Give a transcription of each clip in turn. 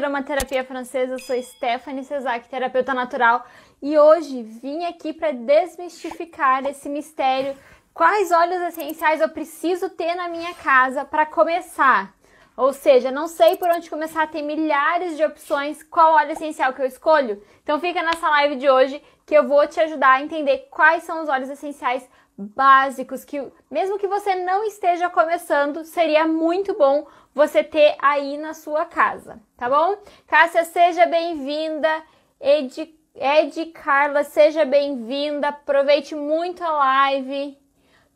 aromaterapia francesa, eu sou Stephanie Cesac, terapeuta natural, e hoje vim aqui para desmistificar esse mistério. Quais óleos essenciais eu preciso ter na minha casa para começar? Ou seja, não sei por onde começar, tem milhares de opções. Qual óleo essencial que eu escolho? Então fica nessa live de hoje que eu vou te ajudar a entender quais são os óleos essenciais básicos que mesmo que você não esteja começando, seria muito bom você ter aí na sua casa, tá bom? Cássia, seja bem-vinda. Ed, Ed Carla, seja bem-vinda. Aproveite muito a live.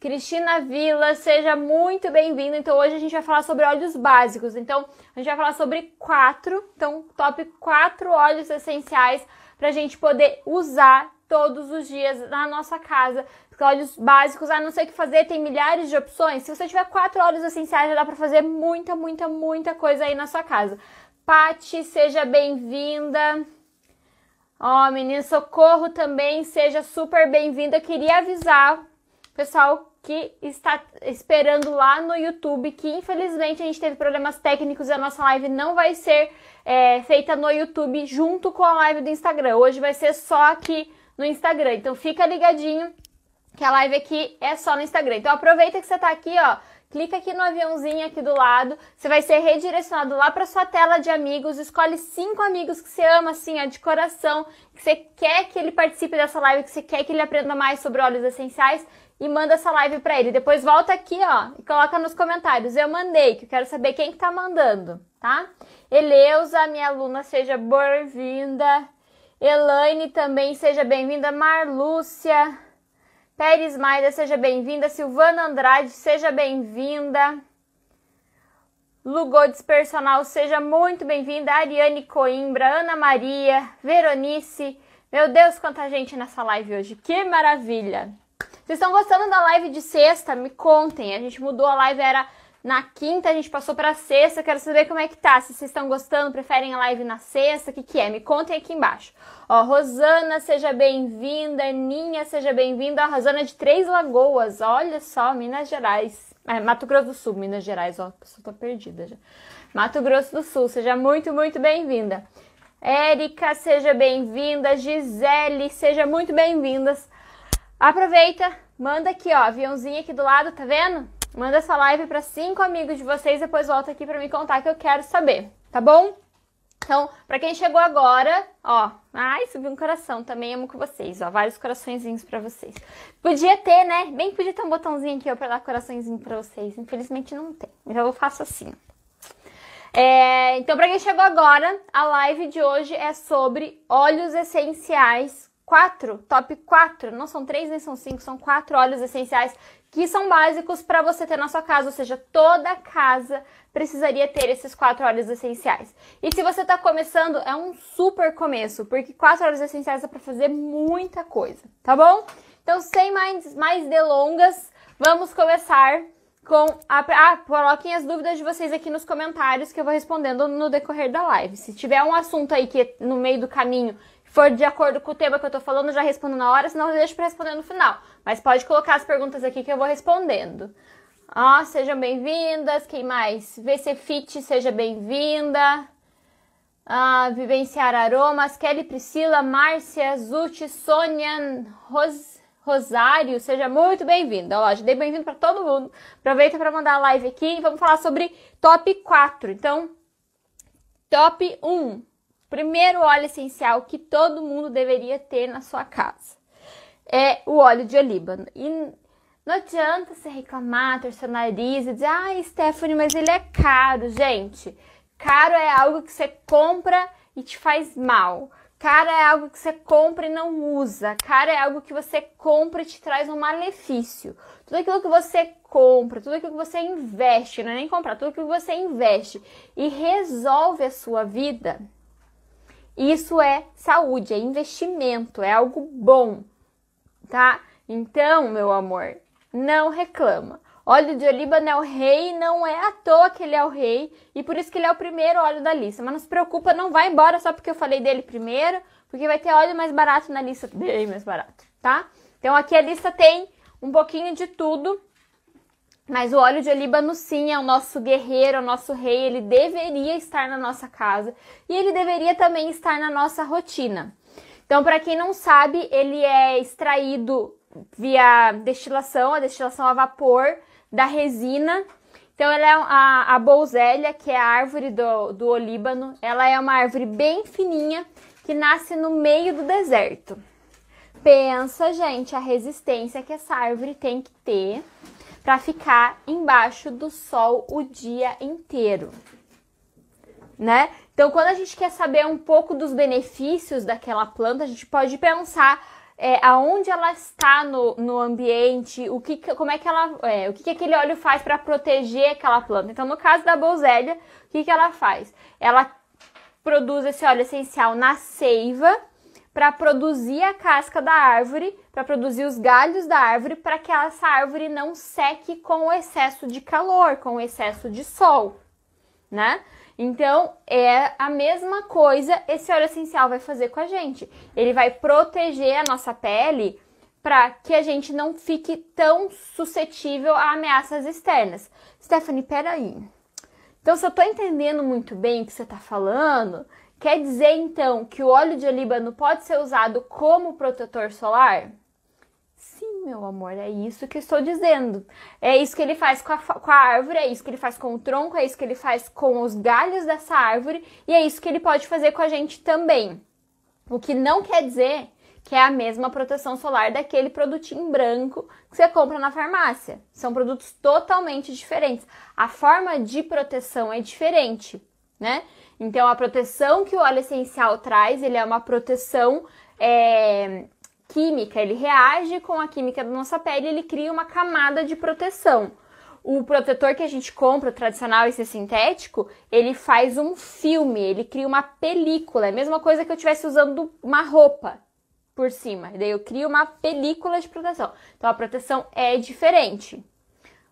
Cristina Vila, seja muito bem-vinda. Então, hoje a gente vai falar sobre óleos básicos. Então, a gente vai falar sobre quatro, então, top quatro óleos essenciais para a gente poder usar todos os dias na nossa casa. Porque óleos básicos, a não ser que fazer, tem milhares de opções. Se você tiver quatro óleos essenciais, já dá para fazer muita, muita, muita coisa aí na sua casa. Pati, seja bem-vinda. Ó, oh, menina, Socorro também, seja super bem-vinda. Queria avisar, pessoal, que está esperando lá no YouTube, que infelizmente a gente teve problemas técnicos e a nossa live não vai ser é, feita no YouTube junto com a live do Instagram. Hoje vai ser só aqui no Instagram. Então fica ligadinho que a live aqui é só no Instagram. Então aproveita que você tá aqui, ó. Clica aqui no aviãozinho aqui do lado, você vai ser redirecionado lá para sua tela de amigos. Escolhe cinco amigos que você ama, assim, ó, de coração, que você quer que ele participe dessa live, que você quer que ele aprenda mais sobre óleos essenciais e manda essa live para ele. Depois volta aqui, ó, e coloca nos comentários. Eu mandei, que eu quero saber quem que tá mandando, tá? Eleusa, minha aluna, seja bem-vinda. Elaine também, seja bem-vinda. Marlúcia, Pérez Maida, seja bem-vinda. Silvana Andrade, seja bem-vinda. Lugodes Personal, seja muito bem-vinda. Ariane Coimbra, Ana Maria, Veronice. Meu Deus, quanta gente nessa live hoje. Que maravilha! Vocês estão gostando da live de sexta? Me contem. A gente mudou a live, era na quinta, a gente passou para sexta. Quero saber como é que tá. Se vocês estão gostando, preferem a live na sexta, o que, que é? Me contem aqui embaixo. Ó, Rosana, seja bem-vinda. Ninha, seja bem-vinda. A Rosana de Três Lagoas. Olha só, Minas Gerais. É, Mato Grosso do Sul, Minas Gerais. Ó, pessoa tá perdida já. Mato Grosso do Sul, seja muito, muito bem-vinda. Érica, seja bem-vinda. Gisele, seja muito bem-vindas. Aproveita, manda aqui, ó, aviãozinho aqui do lado, tá vendo? Manda essa live para cinco amigos de vocês, depois volta aqui para me contar que eu quero saber, tá bom? Então, para quem chegou agora, ó, ai, subiu um coração, também amo com vocês, ó, vários coraçõezinhos para vocês. Podia ter, né? Bem podia ter um botãozinho aqui para dar coraçõezinho para vocês. Infelizmente não tem. Então eu faço assim. É, então, para quem chegou agora, a live de hoje é sobre óleos essenciais quatro, top quatro, não são três nem são cinco, são quatro óleos essenciais que são básicos para você ter na sua casa, ou seja, toda casa precisaria ter esses quatro óleos essenciais. E se você está começando, é um super começo, porque quatro óleos essenciais é para fazer muita coisa, tá bom? Então, sem mais, mais delongas, vamos começar com a. Ah, coloquem as dúvidas de vocês aqui nos comentários que eu vou respondendo no decorrer da live. Se tiver um assunto aí que no meio do caminho for de acordo com o tema que eu tô falando, já respondo na hora, senão eu deixo para responder no final. Mas pode colocar as perguntas aqui que eu vou respondendo. Ah, sejam bem-vindas. Quem mais? VC Fit, seja bem-vinda. Ah, Vivenciar Aromas. Kelly Priscila, Márcia, Zuti, Sônia, Ros, Rosário, seja muito bem-vinda. Ó, já dei bem-vindo para todo mundo. Aproveita para mandar a live aqui e vamos falar sobre top 4. Então, top 1 primeiro óleo essencial que todo mundo deveria ter na sua casa é o óleo de oliva. E não adianta você reclamar, torcer o nariz e dizer, ah, Stephanie, mas ele é caro, gente. Caro é algo que você compra e te faz mal. Caro é algo que você compra e não usa. Caro é algo que você compra e te traz um malefício. Tudo aquilo que você compra, tudo aquilo que você investe, não é nem comprar, tudo aquilo que você investe e resolve a sua vida, isso é saúde, é investimento, é algo bom, tá? Então, meu amor, não reclama. Óleo de oliva é o rei, não é à toa que ele é o rei e por isso que ele é o primeiro óleo da lista. Mas não se preocupa, não vai embora só porque eu falei dele primeiro, porque vai ter óleo mais barato na lista, bem mais barato, tá? Então aqui a lista tem um pouquinho de tudo Mas o óleo de olíbano, sim, é o nosso guerreiro, é o nosso rei. Ele deveria estar na nossa casa e ele deveria também estar na nossa rotina. Então, para quem não sabe, ele é extraído via destilação, a destilação a vapor da resina. Então, ela é a, a bolzélia, que é a árvore do, do olíbano. Ela é uma árvore bem fininha que nasce no meio do deserto. Pensa, gente, a resistência que essa árvore tem que ter para ficar embaixo do sol o dia inteiro, né? Então, quando a gente quer saber um pouco dos benefícios daquela planta, a gente pode pensar é, aonde ela está no, no ambiente, o que, como é que ela, é, o que, que aquele óleo faz para proteger aquela planta. Então, no caso da bolzélia, o que, que ela faz? Ela produz esse óleo essencial na seiva para produzir a casca da árvore, para produzir os galhos da árvore, para que essa árvore não seque com o excesso de calor, com o excesso de sol, né? Então, é a mesma coisa esse óleo essencial vai fazer com a gente. Ele vai proteger a nossa pele para que a gente não fique tão suscetível a ameaças externas. Stephanie, peraí. Então, se eu estou entendendo muito bem o que você está falando, quer dizer então que o óleo de olíbano pode ser usado como protetor solar? Meu amor, é isso que estou dizendo. É isso que ele faz com a, com a árvore, é isso que ele faz com o tronco, é isso que ele faz com os galhos dessa árvore e é isso que ele pode fazer com a gente também. O que não quer dizer que é a mesma proteção solar daquele produtinho branco que você compra na farmácia. São produtos totalmente diferentes. A forma de proteção é diferente, né? Então, a proteção que o óleo essencial traz, ele é uma proteção é, química, ele reage com a química da nossa pele, ele cria uma camada de proteção. O protetor que a gente compra, tradicional, esse sintético, ele faz um filme, ele cria uma película. É a mesma coisa que eu estivesse usando uma roupa por cima. Daí eu crio uma película de proteção. Então a proteção é diferente.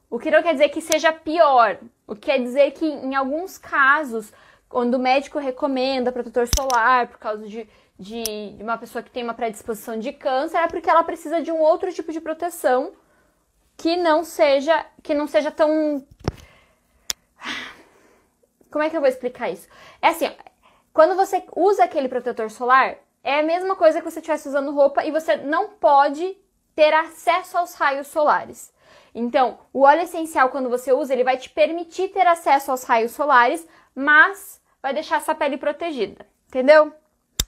O que não quer dizer que seja pior. O que quer dizer que em alguns casos, quando o médico recomenda protetor solar por causa de, de, uma pessoa que tem uma predisposição de câncer, é porque ela precisa de um outro tipo de proteção que não seja que não seja tão como é que eu vou explicar isso? É assim, quando você usa aquele protetor solar, é a mesma coisa que você estivesse usando roupa e você não pode ter acesso aos raios solares. Então, o óleo essencial, quando você usa, ele vai te permitir ter acesso aos raios solares, mas vai deixar essa pele protegida. Entendeu?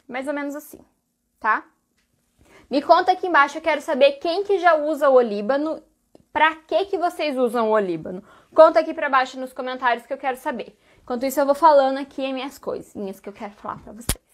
Mais ou menos assim, tá? Me conta aqui embaixo, eu quero saber quem que já usa o olíbano, pra que que vocês usam o olíbano? Conta aqui pra baixo nos comentários que eu quero saber. Enquanto isso, eu vou falando aqui as minhas coisinhas que eu quero falar pra vocês.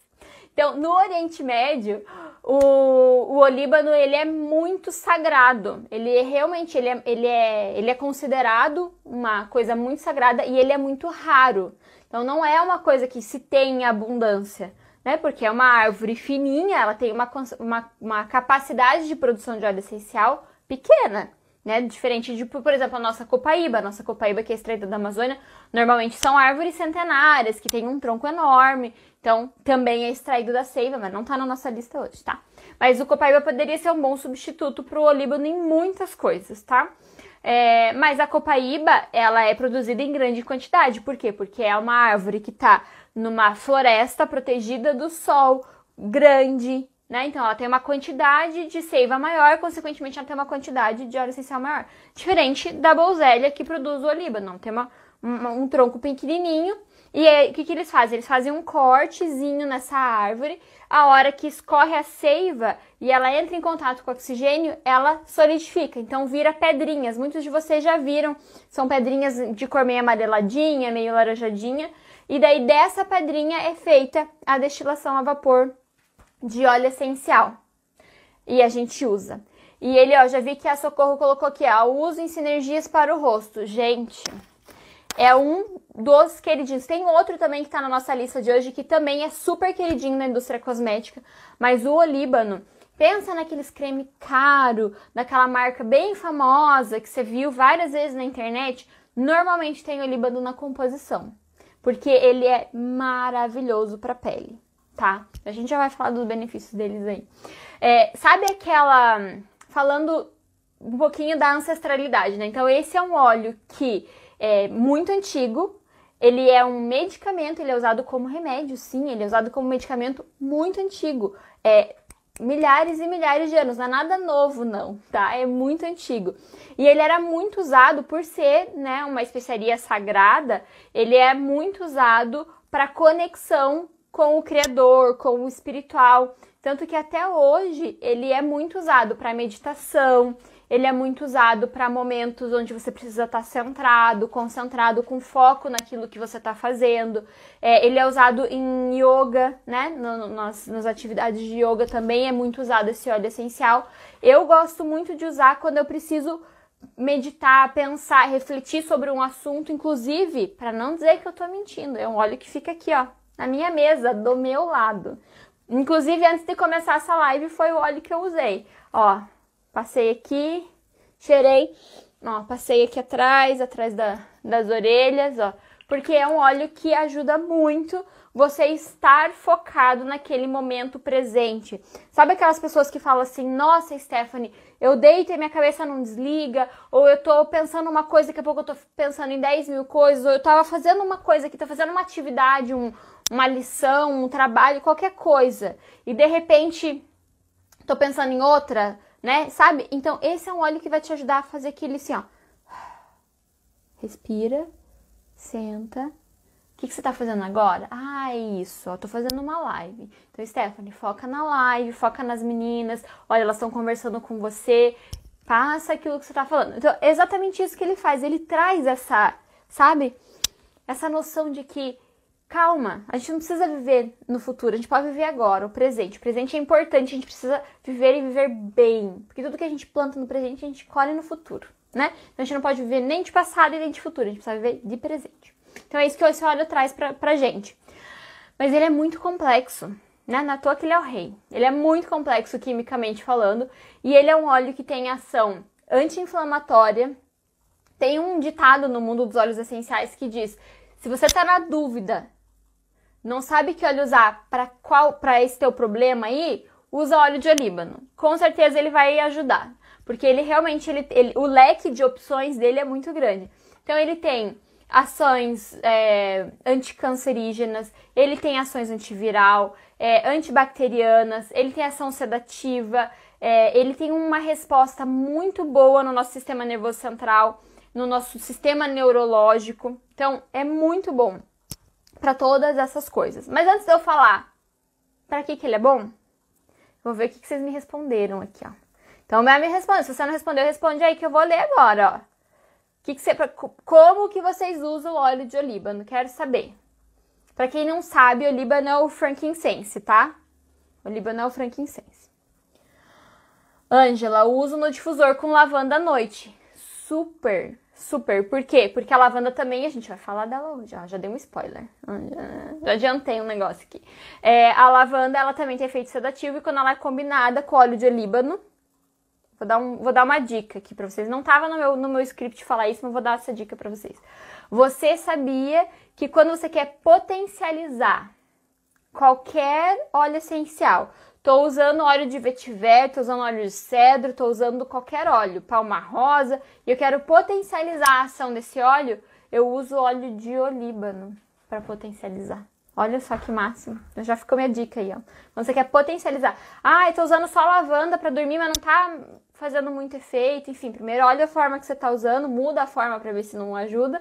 Então, no Oriente Médio, o, o olíbano ele é muito sagrado. Ele é, realmente ele é, ele, é, ele é considerado uma coisa muito sagrada e ele é muito raro. Então, não é uma coisa que se tem em abundância, né? Porque é uma árvore fininha, ela tem uma, uma, uma capacidade de produção de óleo essencial pequena né? Diferente de, por exemplo, a nossa copaíba. A nossa copaíba, que é extraída da Amazônia, normalmente são árvores centenárias, que têm um tronco enorme. Então, também é extraído da seiva, mas não tá na nossa lista hoje, tá? Mas o copaíba poderia ser um bom substituto pro olíbano em muitas coisas, tá? É, mas a copaíba, ela é produzida em grande quantidade. Por quê? Porque é uma árvore que tá numa floresta protegida do sol, grande, né? Então, ela tem uma quantidade de seiva maior, consequentemente, ela tem uma quantidade de óleo essencial maior. Diferente da bolzélia que produz o olíbano. Tem uma, um, um tronco pequenininho. E aí, o que, que eles fazem? Eles fazem um cortezinho nessa árvore. A hora que escorre a seiva e ela entra em contato com o oxigênio, ela solidifica. Então, vira pedrinhas. Muitos de vocês já viram. São pedrinhas de cor meio amareladinha, meio laranjadinha. E daí, dessa pedrinha é feita a destilação a vapor de óleo essencial. E a gente usa. E ele, ó, já vi que a Socorro colocou aqui, ó, uso em sinergias para o rosto. Gente, é um dos queridinhos. Tem outro também que tá na nossa lista de hoje, que também é super queridinho na indústria cosmética, mas o olíbano. Pensa naqueles creme caro, daquela marca bem famosa que você viu várias vezes na internet. Normalmente tem olíbano na composição, porque ele é maravilhoso para pele tá? A gente já vai falar dos benefícios deles aí. É, sabe aquela. Falando um pouquinho da ancestralidade, né? Então, esse é um óleo que é muito antigo, ele é um medicamento, ele é usado como remédio, sim, ele é usado como medicamento muito antigo. É milhares e milhares de anos, não é nada novo, não, tá? É muito antigo. E ele era muito usado por ser, né, uma especiaria sagrada, ele é muito usado para conexão com o Criador, com o espiritual. Tanto que até hoje ele é muito usado para meditação, ele é muito usado para momentos onde você precisa estar tá centrado, concentrado, com foco naquilo que você está fazendo. É, ele é usado em yoga, né? No, nas, nas atividades de yoga também é muito usado esse óleo essencial. Eu gosto muito de usar quando eu preciso meditar, pensar, refletir sobre um assunto, inclusive, para não dizer que eu estou mentindo, é um óleo que fica aqui, ó, na minha mesa, do meu lado. Inclusive, antes de começar essa live, foi o óleo que eu usei. Ó, Passei aqui, cheirei, ó, passei aqui atrás, atrás da, das orelhas, ó, porque é um óleo que ajuda muito você estar focado naquele momento presente. Sabe aquelas pessoas que falam assim: Nossa, Stephanie, eu deito e minha cabeça não desliga, ou eu tô pensando uma coisa, daqui a pouco eu tô pensando em 10 mil coisas, ou eu tava fazendo uma coisa aqui, tô fazendo uma atividade, um, uma lição, um trabalho, qualquer coisa, e de repente tô pensando em outra né? Sabe? Então, esse é um óleo que vai te ajudar a fazer aquele assim, ó. Respira, senta. O que, que você tá fazendo agora? Ah, é isso, ó, tô fazendo uma live. Então, Stephanie, foca na live, foca nas meninas. Olha, elas estão conversando com você. Passa aquilo que você tá falando. Então, é exatamente isso que ele faz. Ele traz essa, sabe? Essa noção de que calma, a gente não precisa viver no futuro, a gente pode viver agora, o presente. O presente é importante, a gente precisa viver e viver bem, porque tudo que a gente planta no presente a gente colhe no futuro, né? Então a gente não pode viver nem de passado e nem de futuro, a gente precisa viver de presente. Então é isso que esse óleo traz pra, pra gente. Mas ele é muito complexo, né? Na toa que ele é o rei. Ele é muito complexo quimicamente falando, e ele é um óleo que tem ação anti-inflamatória. Tem um ditado no mundo dos óleos essenciais que diz: se você está na dúvida não sabe que óleo usar para qual para esse teu problema aí, usa óleo de olíbano. Com certeza ele vai ajudar, porque ele realmente ele, ele o leque de opções dele é muito grande. Então ele tem ações é, anticancerígenas, ele tem ações antiviral, é, antibacterianas, ele tem ação sedativa, é, ele tem uma resposta muito boa no nosso sistema nervoso central, no nosso sistema neurológico. Então é muito bom para todas essas coisas. Mas antes de eu falar para que, que ele é bom, vou ver o que, que vocês me responderam aqui, ó. Então, me responde. Se você não respondeu, responde aí que eu vou ler agora, ó. Que que você, como que vocês usam o óleo de olíbano? Quero saber. Para quem não sabe, olíbano é o frankincense, tá? Olíbano é o frankincense. Ângela, uso no difusor com lavanda à noite. Super Super. Por quê? Porque a lavanda também, a gente vai falar dela hoje, ó, já dei um spoiler. Já adiantei um negócio aqui. É, a lavanda, ela também tem efeito sedativo e quando ela é combinada com óleo de olíbano, vou dar, um, vou dar uma dica aqui pra vocês. Não tava no meu, no meu script falar isso, mas vou dar essa dica pra vocês. Você sabia que quando você quer potencializar qualquer óleo essencial, Tô usando óleo de vetiver, tô usando óleo de cedro, tô usando qualquer óleo, palma rosa, e eu quero potencializar a ação desse óleo, eu uso óleo de olíbano para potencializar. Olha só que máximo. Já ficou minha dica aí, ó. Quando você quer potencializar. Ah, eu tô usando só lavanda para dormir, mas não tá fazendo muito efeito. Enfim, primeiro olha a forma que você tá usando, muda a forma para ver se não ajuda.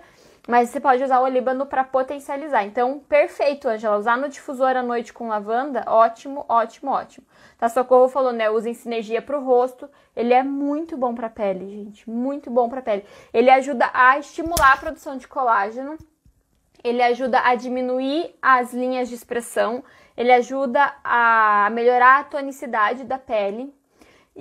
Mas você pode usar o olíbano para potencializar. Então, perfeito, Angela. Usar no difusor à noite com lavanda, ótimo, ótimo, ótimo. Tá, Socorro falou, né? Usem sinergia pro rosto. Ele é muito bom pra pele, gente. Muito bom pra pele. Ele ajuda a estimular a produção de colágeno. Ele ajuda a diminuir as linhas de expressão. Ele ajuda a melhorar a tonicidade da pele.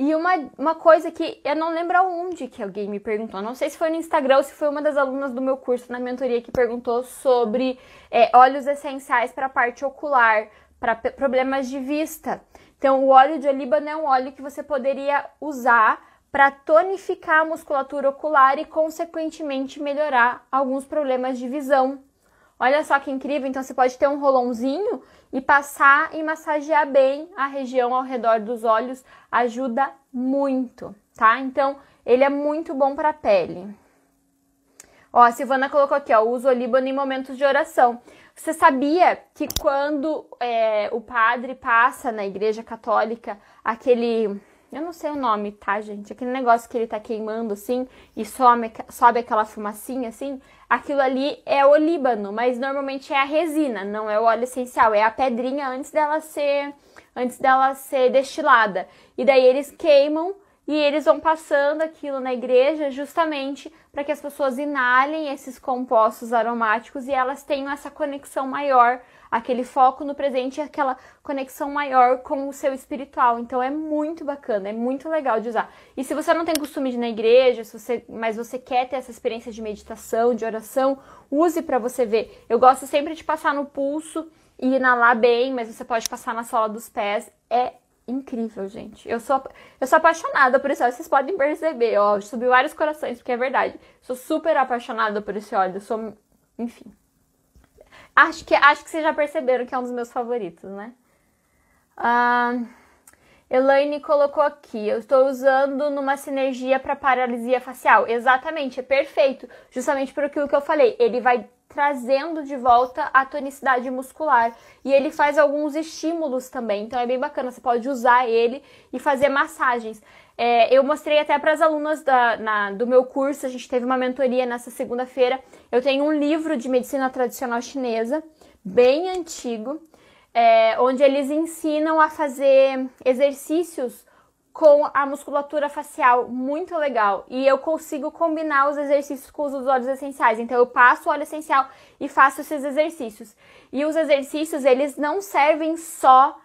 E uma, uma coisa que eu não lembro aonde que alguém me perguntou, não sei se foi no Instagram ou se foi uma das alunas do meu curso na mentoria que perguntou sobre é, óleos essenciais para a parte ocular, para problemas de vista. Então, o óleo de olíbano é um óleo que você poderia usar para tonificar a musculatura ocular e, consequentemente, melhorar alguns problemas de visão. Olha só que incrível! Então, você pode ter um rolãozinho e passar e massagear bem a região ao redor dos olhos ajuda muito, tá? Então, Ele é muito bom para a pele. Ó, a Silvana colocou aqui, ó, uso olíbano em momentos de oração. Você sabia que quando é, o padre passa na igreja católica aquele. Eu não sei o nome, tá, gente? Aquele negócio que ele tá queimando assim e some, sobe aquela fumacinha assim. Aquilo ali é o olíbano, mas normalmente é a resina, não é o óleo essencial, é a pedrinha antes dela ser antes dela ser destilada. E daí eles queimam e eles vão passando aquilo na igreja justamente para que as pessoas inalem esses compostos aromáticos e elas tenham essa conexão maior, aquele foco no presente e aquela conexão maior com o seu espiritual. Então é muito bacana, é muito legal de usar. E se você não tem costume de ir na igreja, se você, mas você quer ter essa experiência de meditação, de oração, use para você ver. Eu gosto sempre de passar no pulso e inalar bem, mas você pode passar na sola dos pés. É incrível, gente. Eu sou, eu sou apaixonada por esse óleo. Vocês podem perceber, ó. Subiu vários corações, porque é verdade. Sou super apaixonada por esse óleo. Eu sou. Enfim. Acho que, acho que vocês já perceberam que é um dos meus favoritos, né? Elaine colocou aqui. Eu estou usando numa sinergia para paralisia facial. Exatamente, é perfeito. Justamente por aquilo que eu falei. Ele vai trazendo de volta a tonicidade muscular. E ele faz alguns estímulos também, então é bem bacana. Você pode usar ele e fazer massagens. É, eu mostrei até para as alunas da, na, do meu curso, a gente teve uma mentoria nessa segunda-feira. Eu tenho um livro de medicina tradicional chinesa, bem antigo, é, onde eles ensinam a fazer exercícios com a musculatura facial muito legal. E eu consigo combinar os exercícios com os óleos essenciais. Então eu passo o óleo essencial e faço esses exercícios. E os exercícios, eles não servem só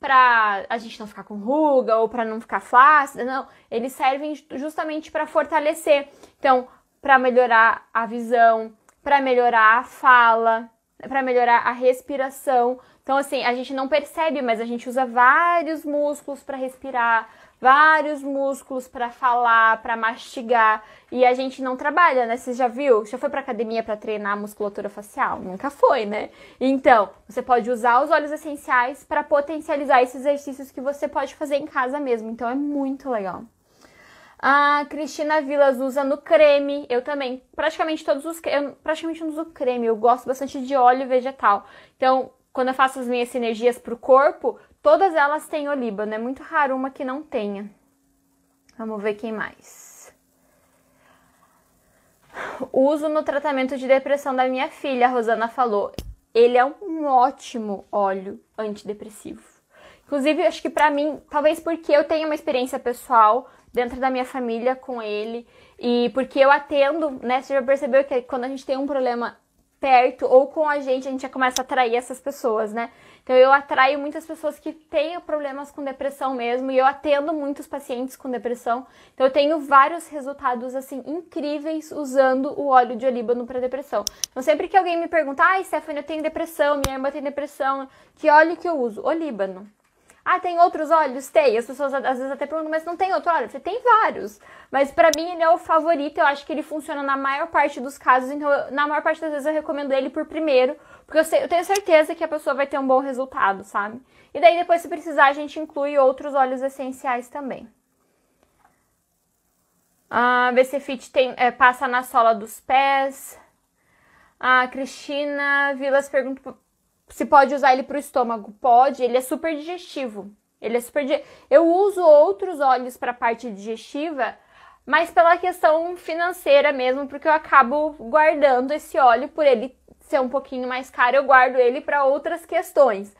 para a gente não ficar com ruga ou para não ficar flácida, não. Eles servem justamente para fortalecer. Então, para melhorar a visão, para melhorar a fala, para melhorar a respiração. Então, assim, a gente não percebe, mas a gente usa vários músculos para respirar, vários músculos para falar, para mastigar, e a gente não trabalha, né? Você já viu? Já foi para academia para treinar a musculatura facial? Nunca foi, né? Então, você pode usar os óleos essenciais para potencializar esses exercícios que você pode fazer em casa mesmo. Então, é muito legal. A Cristina Vilas usa no creme, eu também. Praticamente todos os eu praticamente não uso creme, eu gosto bastante de óleo vegetal. Então, quando eu faço as minhas sinergias pro corpo, Todas elas têm olíbano, é muito raro uma que não tenha. Vamos ver quem mais. Uso no tratamento de depressão da minha filha, a Rosana falou. Ele é um ótimo óleo antidepressivo. Inclusive, acho que para mim, talvez porque eu tenho uma experiência pessoal dentro da minha família com ele e porque eu atendo, né? Você já percebeu que quando a gente tem um problema perto ou com a gente, a gente já começa a atrair essas pessoas, né? Então eu atraio muitas pessoas que têm problemas com depressão mesmo e eu atendo muitos pacientes com depressão. Então eu tenho vários resultados assim incríveis usando o óleo de olíbano para depressão. Então sempre que alguém me pergunta: "Ai, Stephanie, eu tenho depressão, minha irmã tem depressão, que óleo que eu uso?" Olíbano. Ah, tem outros óleos? Tem. As pessoas às vezes até perguntam, mas não tem outro óleo? Você tem vários. Mas para mim ele é o favorito. Eu acho que ele funciona na maior parte dos casos. Então, eu, na maior parte das vezes eu recomendo ele por primeiro. Porque eu, sei, eu tenho certeza que a pessoa vai ter um bom resultado, sabe? E daí depois, se precisar, a gente inclui outros óleos essenciais também. A BC Fit tem, é, passa na sola dos pés. A Cristina Vilas pergunta se pode usar ele para o estômago. Pode, ele é super digestivo. Ele é super. Eu uso outros óleos para a parte digestiva, mas pela questão financeira mesmo, porque eu acabo guardando esse óleo por ele ser um pouquinho mais caro, eu guardo ele para outras questões.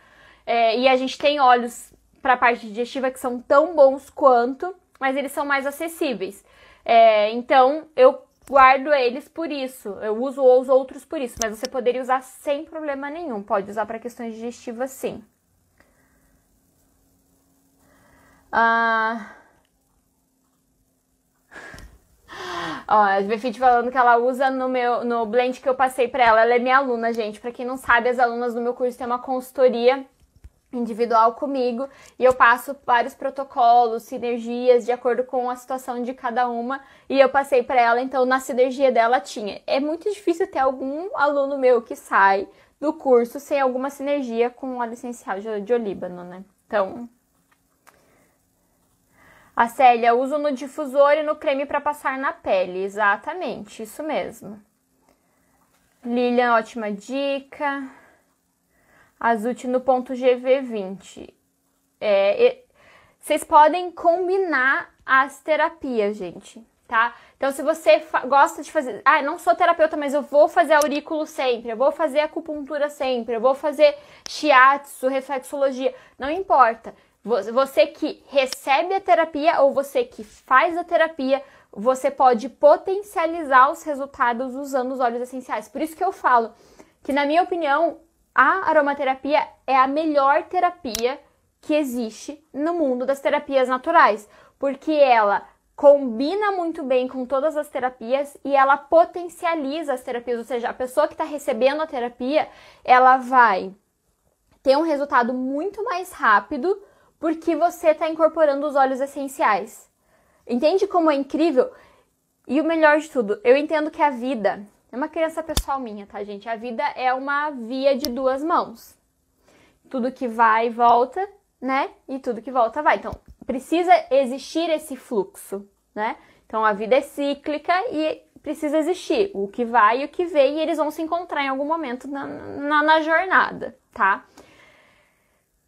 É, e a gente tem óleos para a parte digestiva que são tão bons quanto, mas eles são mais acessíveis. É, então eu guardo eles por isso. Eu uso os outros por isso, mas você poderia usar sem problema nenhum. Pode usar para questões digestivas, sim. Ah. Ó, a Befit falando que ela usa no meu no blend que eu passei para ela. Ela é minha aluna, gente. Para quem não sabe, as alunas do meu curso têm uma consultoria individual comigo e eu passo vários protocolos, sinergias de acordo com a situação de cada uma e eu passei para ela, então na sinergia dela tinha. É muito difícil ter algum aluno meu que sai do curso sem alguma sinergia com a licencial de, de Olíbano, né? Então. A Célia, uso no difusor e no creme para passar na pele. Exatamente, isso mesmo. Lilian, ótima dica. Azute no ponto GV20. É, vocês podem combinar as terapias, gente, tá? Então, se você gosta de fazer. Ah, não sou terapeuta, mas eu vou fazer aurículo sempre, eu vou fazer acupuntura sempre, eu vou fazer shiatsu, reflexologia. Não importa. Você que recebe a terapia ou você que faz a terapia, você pode potencializar os resultados usando os óleos essenciais. Por isso que eu falo que, na minha opinião, a aromaterapia é a melhor terapia que existe no mundo das terapias naturais, porque ela combina muito bem com todas as terapias e ela potencializa as terapias, ou seja, a pessoa que está recebendo a terapia, ela vai ter um resultado muito mais rápido porque você está incorporando os óleos essenciais. Entende como é incrível? E o melhor de tudo, eu entendo que a vida é uma criança pessoal minha, tá, gente? A vida é uma via de duas mãos. Tudo que vai volta, né? E tudo que volta vai. Então, precisa existir esse fluxo, né? Então, a vida é cíclica e precisa existir o que vai e o que vem, e eles vão se encontrar em algum momento na, na, na jornada, tá?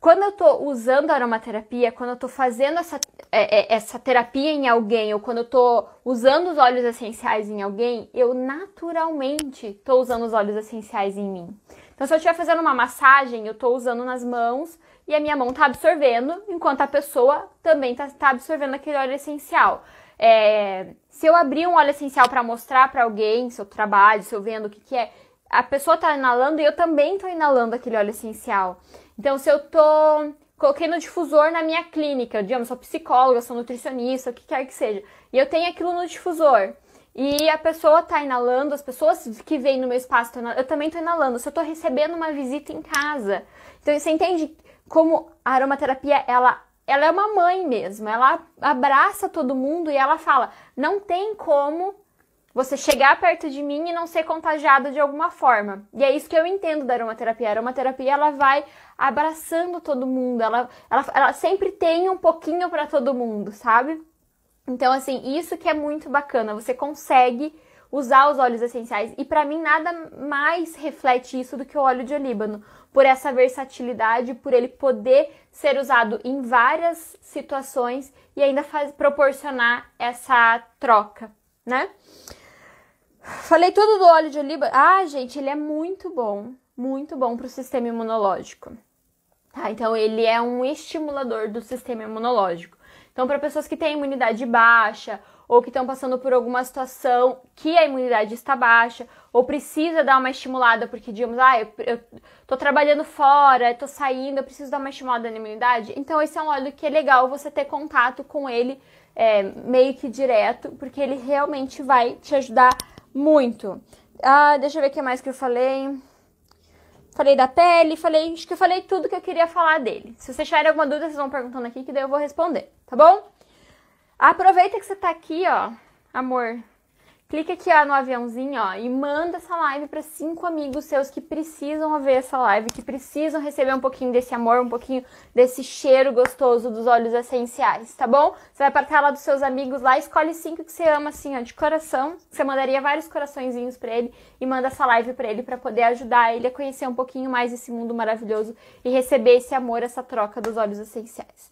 Quando eu tô usando aromaterapia, quando eu tô fazendo essa, é, é, essa terapia em alguém, ou quando eu tô usando os óleos essenciais em alguém, eu naturalmente tô usando os óleos essenciais em mim. Então, se eu estiver fazendo uma massagem, eu tô usando nas mãos e a minha mão tá absorvendo, enquanto a pessoa também tá, tá absorvendo aquele óleo essencial. É, se eu abrir um óleo essencial para mostrar para alguém, se eu trabalho, se eu vendo o que, que é, a pessoa tá inalando e eu também tô inalando aquele óleo essencial. Então, se eu tô coloquei no difusor na minha clínica, digamos, sou psicóloga, sou nutricionista, o que quer que seja, e eu tenho aquilo no difusor. E a pessoa tá inalando, as pessoas que vêm no meu espaço, eu também tô inalando. Se eu tô recebendo uma visita em casa. Então você entende como a aromaterapia, ela, ela é uma mãe mesmo. Ela abraça todo mundo e ela fala: não tem como você chegar perto de mim e não ser contagiado de alguma forma. E é isso que eu entendo da aromaterapia. A aromaterapia ela vai abraçando todo mundo, ela, ela, ela sempre tem um pouquinho para todo mundo, sabe? Então, assim, isso que é muito bacana. Você consegue usar os óleos essenciais. E para mim, nada mais reflete isso do que o óleo de olíbano. Por essa versatilidade, por ele poder ser usado em várias situações e ainda faz, proporcionar essa troca, né? Falei tudo do óleo de oliva. Ah, gente, ele é muito bom, muito bom para o sistema imunológico. Tá? Então, ele é um estimulador do sistema imunológico. Então, para pessoas que têm imunidade baixa ou que estão passando por alguma situação que a imunidade está baixa ou precisa dar uma estimulada porque digamos, ah, eu, eu tô trabalhando fora, tô saindo, eu preciso dar uma estimulada na imunidade. Então, esse é um óleo que é legal você ter contato com ele é, meio que direto, porque ele realmente vai te ajudar muito. Ah, deixa eu ver o que mais que eu falei. Falei da pele, falei, acho que eu falei tudo que eu queria falar dele. Se vocês tiverem alguma dúvida, vocês vão perguntando aqui que daí eu vou responder, tá bom? Aproveita que você tá aqui, ó, amor. Clica aqui ó, no aviãozinho ó, e manda essa live para cinco amigos seus que precisam ver essa live, que precisam receber um pouquinho desse amor, um pouquinho desse cheiro gostoso dos óleos essenciais, tá bom? Você vai para a tela dos seus amigos lá, escolhe cinco que você ama assim, ó, de coração. Você mandaria vários coraçõezinhos para ele e manda essa live para ele para poder ajudar ele a conhecer um pouquinho mais esse mundo maravilhoso e receber esse amor, essa troca dos óleos essenciais.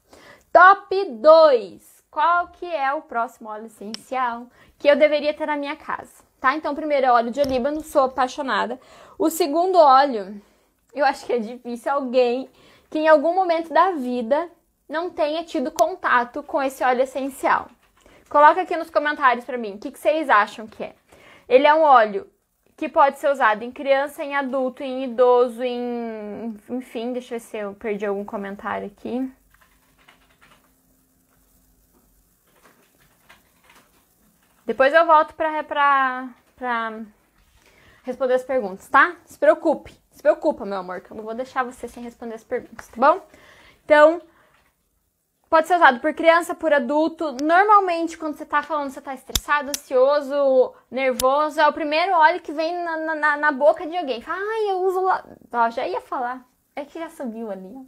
Top 2. Qual que é o próximo óleo essencial que eu deveria ter na minha casa, tá? Então, primeiro é óleo de olíbano, sou apaixonada. O segundo óleo, eu acho que é difícil alguém que em algum momento da vida não tenha tido contato com esse óleo essencial. Coloca aqui nos comentários para mim, o que, que vocês acham que é? Ele é um óleo que pode ser usado em criança, em adulto, em idoso, em. Enfim, deixa eu ver se eu perdi algum comentário aqui. Depois eu volto pra, pra, pra responder as perguntas, tá? Se preocupe, se preocupa, meu amor, que eu não vou deixar você sem responder as perguntas, tá bom? Então, pode ser usado por criança, por adulto. Normalmente, quando você tá falando, você tá estressado, ansioso, nervoso, é o primeiro óleo que vem na, na, na boca de alguém. Fala, ai, eu uso lá. Ó, já ia falar. É que já subiu ali, ó.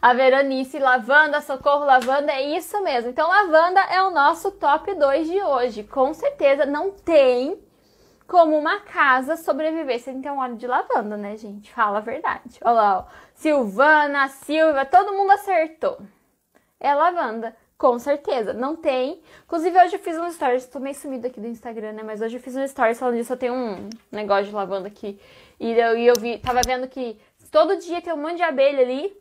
A Veronice, lavanda, socorro, lavanda, é isso mesmo. Então, lavanda é o nosso top 2 de hoje. Com certeza não tem como uma casa sobreviver sem ter um óleo de lavanda, né, gente? Fala a verdade. Olha lá, ó. Silvana, Silvia, todo mundo acertou. É lavanda. Com certeza, não tem. Inclusive, hoje eu fiz um stories, tô meio sumido aqui do Instagram, né? Mas hoje eu fiz um stories falando disso, eu tenho um negócio de lavanda aqui. E eu, e eu vi, tava vendo que todo dia tem um monte de abelha ali.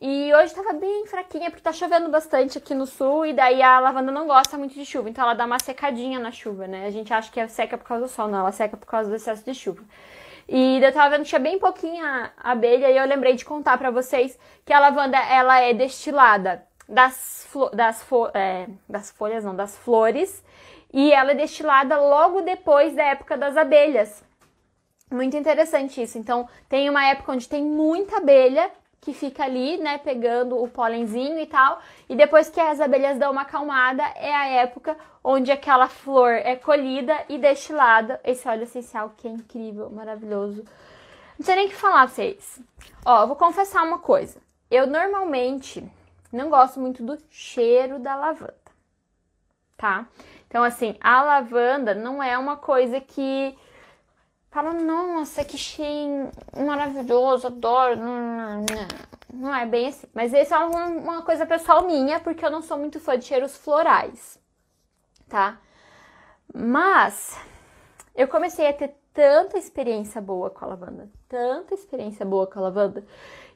E hoje tava bem fraquinha, porque tá chovendo bastante aqui no sul, e daí a lavanda não gosta muito de chuva, então ela dá uma secadinha na chuva, né? A gente acha que é seca por causa do sol, não, ela seca por causa do excesso de chuva. E eu tava vendo que tinha bem pouquinha abelha, e eu lembrei de contar para vocês que a lavanda, ela é destilada das, das, é, das folhas, não, das flores, e ela é destilada logo depois da época das abelhas. Muito interessante isso. Então, tem uma época onde tem muita abelha que fica ali, né, pegando o pólenzinho e tal. E depois que as abelhas dão uma acalmada, é a época onde aquela flor é colhida e destilada. Esse óleo essencial que é incrível, maravilhoso. Não sei nem o que falar pra vocês. Ó, vou confessar uma coisa. Eu normalmente não gosto muito do cheiro da lavanda, tá? Então, assim, a lavanda não é uma coisa que fala, nossa, que cheiro maravilhoso, adoro. Não, não é bem assim. Mas isso é uma coisa pessoal minha, porque eu não sou muito fã de cheiros florais, tá? Mas eu comecei a ter tanta experiência boa com a lavanda, tanta experiência boa com a lavanda,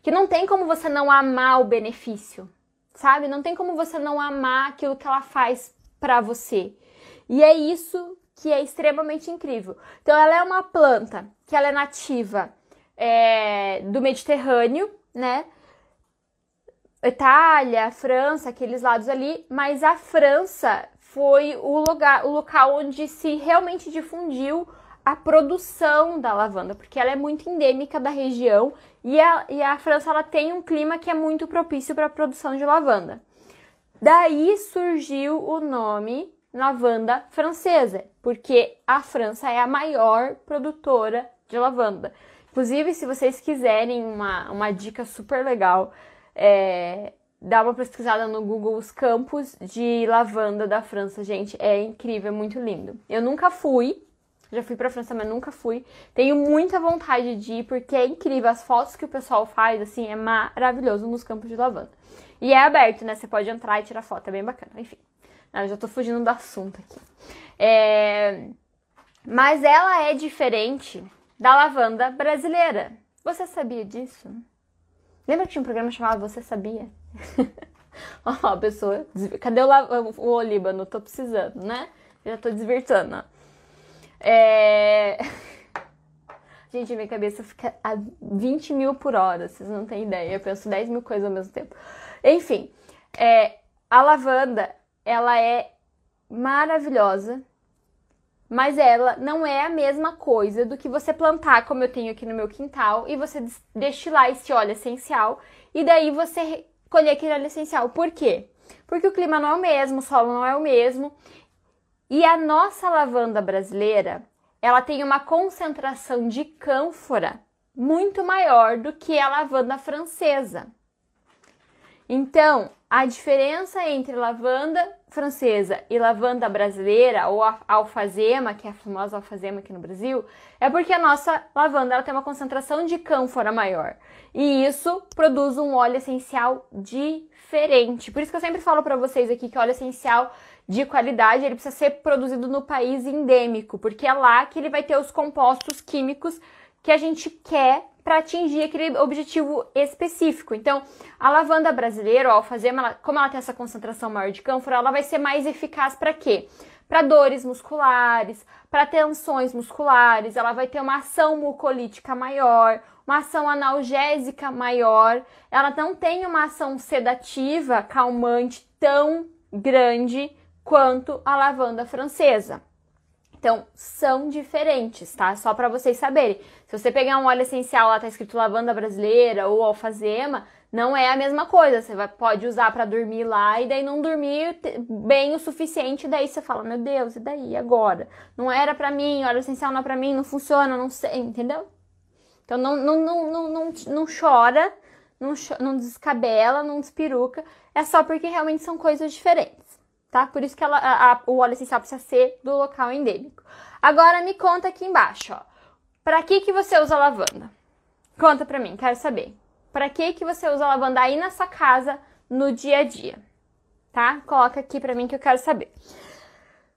que não tem como você não amar o benefício, sabe? Não tem como você não amar aquilo que ela faz para você. E é isso que é extremamente incrível. Então, ela é uma planta que ela é nativa é, do Mediterrâneo, né? Itália, França, aqueles lados ali, mas a França foi o lugar, o local onde se realmente difundiu a produção da lavanda, porque ela é muito endêmica da região e a, e a França ela tem um clima que é muito propício para a produção de lavanda. Daí surgiu o nome lavanda francesa, porque a França é a maior produtora de lavanda. Inclusive, se vocês quiserem uma, uma dica super legal, é, dá uma pesquisada no Google os campos de lavanda da França, gente. É incrível, é muito lindo. Eu nunca fui, já fui pra França, mas nunca fui. Tenho muita vontade de ir, porque é incrível. As fotos que o pessoal faz, assim, é maravilhoso nos campos de lavanda. E é aberto, né? Você pode entrar e tirar foto, é bem bacana. Enfim. Ah, já tô fugindo do assunto aqui. É... Mas ela é diferente da lavanda brasileira. Você sabia disso? Lembra que tinha um programa chamado Você Sabia? Ó, pessoa. Cadê o, la... o Olíbano? Tô precisando, né? Já tô desvirtuando. É... Gente, minha cabeça fica a 20 mil por hora, vocês não têm ideia. Eu penso 10 mil coisas ao mesmo tempo. Enfim, é... a lavanda ela é maravilhosa, mas ela não é a mesma coisa do que você plantar, como eu tenho aqui no meu quintal, e você destilar esse óleo essencial e daí você colher aquele óleo essencial. Por quê? Porque o clima não é o mesmo, o solo não é o mesmo. E a nossa lavanda brasileira, ela tem uma concentração de cânfora muito maior do que a lavanda francesa. Então, a diferença entre lavanda francesa e lavanda brasileira, ou a alfazema, que é a famosa alfazema aqui no Brasil, é porque a nossa lavanda tem uma concentração de cânfora maior. E isso produz um óleo essencial diferente. Por isso que eu sempre falo para vocês aqui que óleo essencial de qualidade ele precisa ser produzido no país endêmico, porque é lá que ele vai ter os compostos químicos que a gente quer para atingir aquele objetivo específico. Então, a lavanda brasileira, ao fazer, como ela tem essa concentração maior de cânfora, ela vai ser mais eficaz para quê? Para dores musculares, para tensões musculares, ela vai ter uma ação mucolítica maior, uma ação analgésica maior, ela não tem uma ação sedativa, calmante tão grande quanto a lavanda francesa. Então, são diferentes, tá? Só para vocês saberem. Se você pegar um óleo essencial, lá tá escrito lavanda brasileira ou alfazema, não é a mesma coisa. Você vai, pode usar para dormir lá e daí não dormir bem o suficiente, daí você fala: "Meu Deus, e daí agora? Não era para mim, óleo essencial não é para mim, não funciona, não sei", entendeu? Então não não, não, não, não, não chora, não, não descabela, não despiruca. É só porque realmente são coisas diferentes, tá? Por isso que ela, a, a, o óleo essencial precisa ser do local endêmico. Agora me conta aqui embaixo, ó. Pra que que você usa lavanda? Conta pra mim, quero saber. Pra que que você usa lavanda aí na sua casa no dia a dia? Tá? Coloca aqui pra mim que eu quero saber.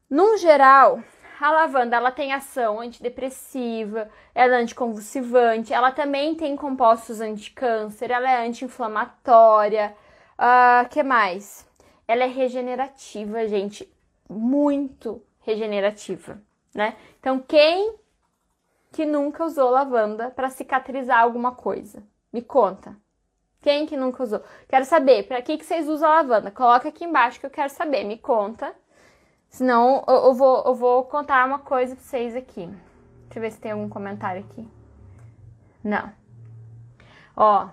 No geral, a lavanda ela tem ação antidepressiva, ela é anticonvulsivante, ela também tem compostos anticâncer, ela é anti-inflamatória. Uh, que mais? Ela é regenerativa, gente, muito regenerativa, né? Então, quem que nunca usou lavanda para cicatrizar alguma coisa? Me conta. Quem que nunca usou? Quero saber, para que, que vocês usam lavanda? Coloca aqui embaixo que eu quero saber, me conta. Senão eu, eu, vou, eu vou contar uma coisa pra vocês aqui. Deixa eu ver se tem algum comentário aqui. Não. Ó.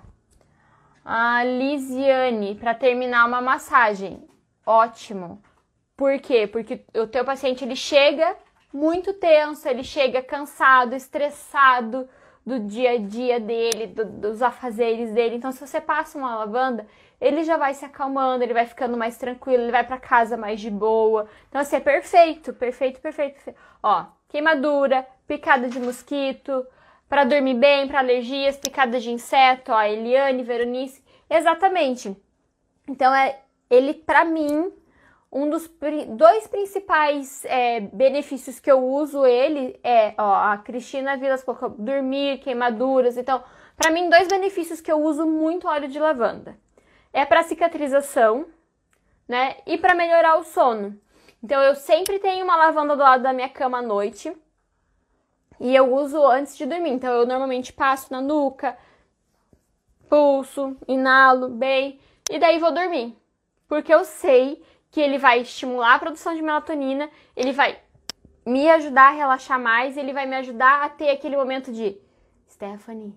A Lisiane, para terminar uma massagem. Ótimo. Por quê? Porque o teu paciente ele chega muito tenso, ele chega cansado, estressado do dia a dia dele, do, dos afazeres dele. Então, se você passa uma lavanda, ele já vai se acalmando, ele vai ficando mais tranquilo, ele vai para casa mais de boa. Então, assim, é perfeito, perfeito, perfeito. perfeito. Ó, queimadura, picada de mosquito, para dormir bem, para alergias, picada de inseto, ó, Eliane, Veronice. Exatamente. Então, é ele, para mim, um dos dois principais é, benefícios que eu uso ele é, ó, a Cristina Vilas colocou dormir, queimaduras. Então, para mim, dois benefícios que eu uso muito óleo de lavanda é para cicatrização, né? E para melhorar o sono. Então eu sempre tenho uma lavanda do lado da minha cama à noite e eu uso antes de dormir. Então eu normalmente passo na nuca, pulso, inalo bem e daí vou dormir. Porque eu sei que ele vai estimular a produção de melatonina, ele vai me ajudar a relaxar mais, ele vai me ajudar a ter aquele momento de Stephanie,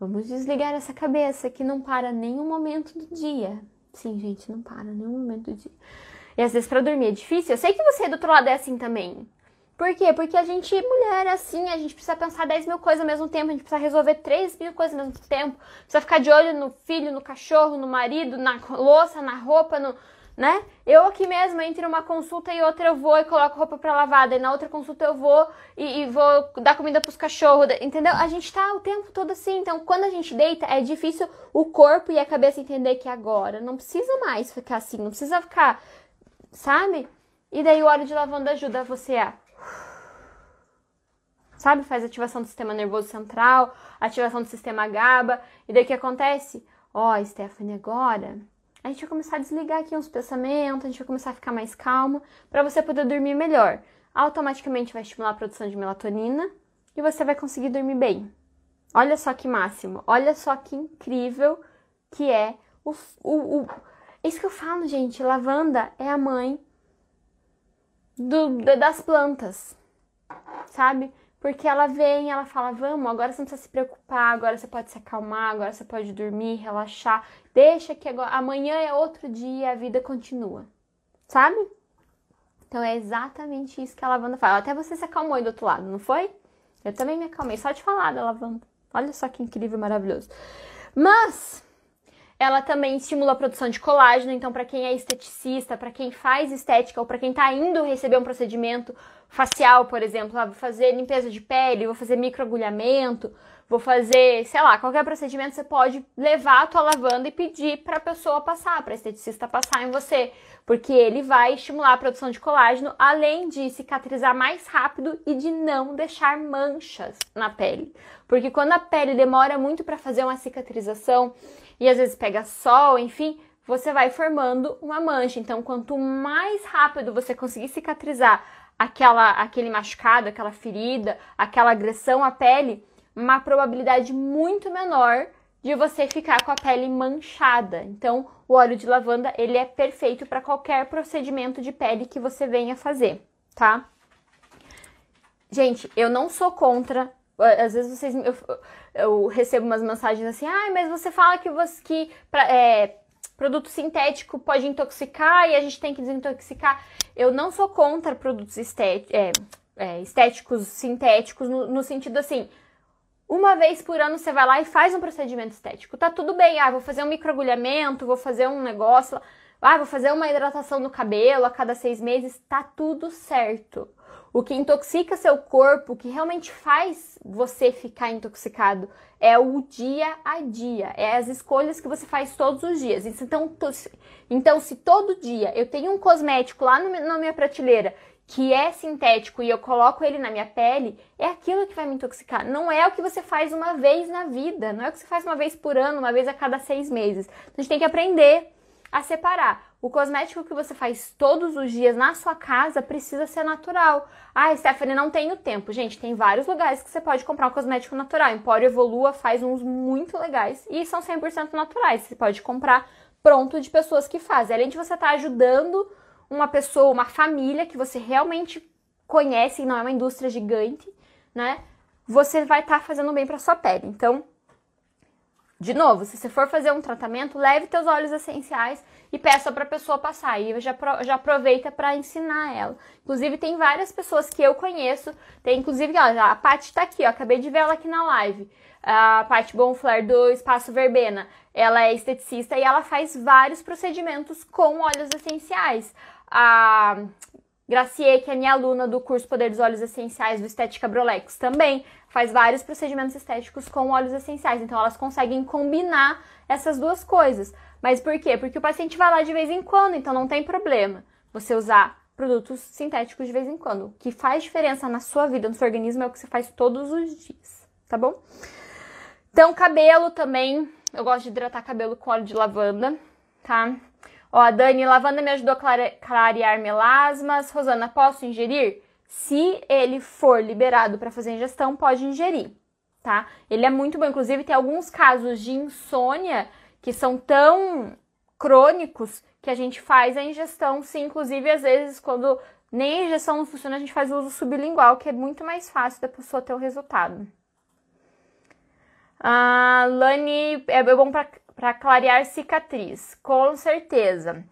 Vamos desligar essa cabeça que não para nenhum momento do dia. Sim, gente, não para nenhum momento do dia. E às vezes para dormir é difícil. Eu sei que você do outro lado é assim também. Por quê? Porque a gente, mulher, é assim, a gente precisa pensar 10 mil coisas ao mesmo tempo, a gente precisa resolver 3 mil coisas ao mesmo tempo, precisa ficar de olho no filho, no cachorro, no marido, na louça, na roupa, no, né? Eu aqui mesmo, entre uma consulta e outra, eu vou e coloco roupa pra lavar, daí na outra consulta eu vou e, e vou dar comida pros cachorros, entendeu? A gente tá o tempo todo assim, então quando a gente deita, é difícil o corpo e a cabeça entender que agora não precisa mais ficar assim, não precisa ficar, sabe? E daí o óleo de lavanda ajuda você a sabe? Faz ativação do sistema nervoso central, ativação do sistema GABA. E daí o que acontece? Ó, oh, Stephanie, agora a gente vai começar a desligar aqui uns pensamentos, a gente vai começar a ficar mais calmo para você poder dormir melhor. Automaticamente vai estimular a produção de melatonina e você vai conseguir dormir bem. Olha só que máximo, olha só que incrível que é o, o, o... Isso que eu falo, gente. Lavanda é a mãe do, das plantas, sabe? Porque ela vem, ela fala: vamos, agora você não precisa se preocupar, agora você pode se acalmar, agora você pode dormir, relaxar. Deixa que agora, amanhã é outro dia, a vida continua. Sabe? Então é exatamente isso que a lavanda fala. Até você se acalmou aí do outro lado, não foi? Eu também me acalmei só de falar da lavanda. Olha só que incrível, maravilhoso. Mas ela também estimula a produção de colágeno, então para quem é esteticista, para quem faz estética ou para quem está indo receber um procedimento facial, por exemplo, ah, vou fazer limpeza de pele, vou fazer microagulhamento, vou fazer, sei lá, qualquer procedimento, você pode levar a tua lavanda e pedir para a pessoa passar, para esteticista passar em você, porque ele vai estimular a produção de colágeno, além de cicatrizar mais rápido e de não deixar manchas na pele. Porque quando a pele demora muito para fazer uma cicatrização, e às vezes pega sol, enfim, você vai formando uma mancha. Então, quanto mais rápido você conseguir cicatrizar aquela, aquele machucado, aquela ferida, aquela agressão à pele, uma probabilidade muito menor de você ficar com a pele manchada. Então, o óleo de lavanda, ele é perfeito para qualquer procedimento de pele que você venha fazer, tá? Gente, eu não sou contra às vezes vocês eu, eu, recebo umas mensagens assim, ah, mas você fala que você que pra, é, produto sintético pode intoxicar e a gente tem que desintoxicar. Eu não sou contra produtos estéticos, é, é, estéticos sintéticos no, no, sentido assim. Uma vez por ano você vai lá e faz um procedimento estético. Tá tudo bem, ah, vou fazer um microagulhamento, vou fazer um negócio, ah, vou fazer uma hidratação no cabelo a cada seis meses, tá tudo certo. O que intoxica seu corpo, o que realmente faz você ficar intoxicado, é o dia a dia, é as escolhas que você faz todos os dias. Então, então se todo dia eu tenho um cosmético lá no, na minha prateleira que é sintético e eu coloco ele na minha pele, é aquilo que vai me intoxicar. Não é o que você faz uma vez na vida, não é o que você faz uma vez por ano, uma vez a cada seis meses. A gente tem que aprender a separar. O cosmético que você faz todos os dias na sua casa precisa ser natural. Ah, Stephanie, não tenho tempo. Gente, tem vários lugares que você pode comprar um cosmético natural. Empório Evolua faz uns muito legais e são 100% naturais. Você pode comprar pronto de pessoas que fazem. Além de você estar tá ajudando uma pessoa, uma família que você realmente conhece e não é uma indústria gigante, né? Você vai estar tá fazendo bem para sua pele. Então, de novo, se você for fazer um tratamento, leve teus óleos essenciais e peça para a pessoa passar. E já, já aproveita para ensinar ela. Inclusive, tem várias pessoas que eu conheço. Tem, inclusive, ó, a Paty está aqui, ó, acabei de ver ela aqui na live. A Paty Bonfleur do Espaço Verbena. Ela é esteticista e ela faz vários procedimentos com óleos essenciais. A Gracier, que é minha aluna do curso Poder dos Óleos Essenciais do Estética Brolex, também faz vários procedimentos estéticos com óleos essenciais. Então elas conseguem combinar essas duas coisas. Mas por quê? Porque o paciente vai lá de vez em quando, então não tem problema você usar produtos sintéticos de vez em quando. O que faz diferença na sua vida, no seu organismo, é o que você faz todos os dias, tá bom? Então, cabelo também, eu gosto de hidratar cabelo com óleo de lavanda, tá? Ó, a Dani, lavanda me ajudou a clarear melasmas. Rosana, posso ingerir? Se ele for liberado para fazer ingestão, pode ingerir, tá? Ele é muito bom. Inclusive, tem alguns casos de insônia que são tão crônicos que a gente faz a ingestão, sim. Inclusive, às vezes, quando nem a injeção não funciona, a gente faz o uso sublingual, que é muito mais fácil da pessoa ter o resultado. Ah, Lani, é bom para clarear cicatriz, com certeza.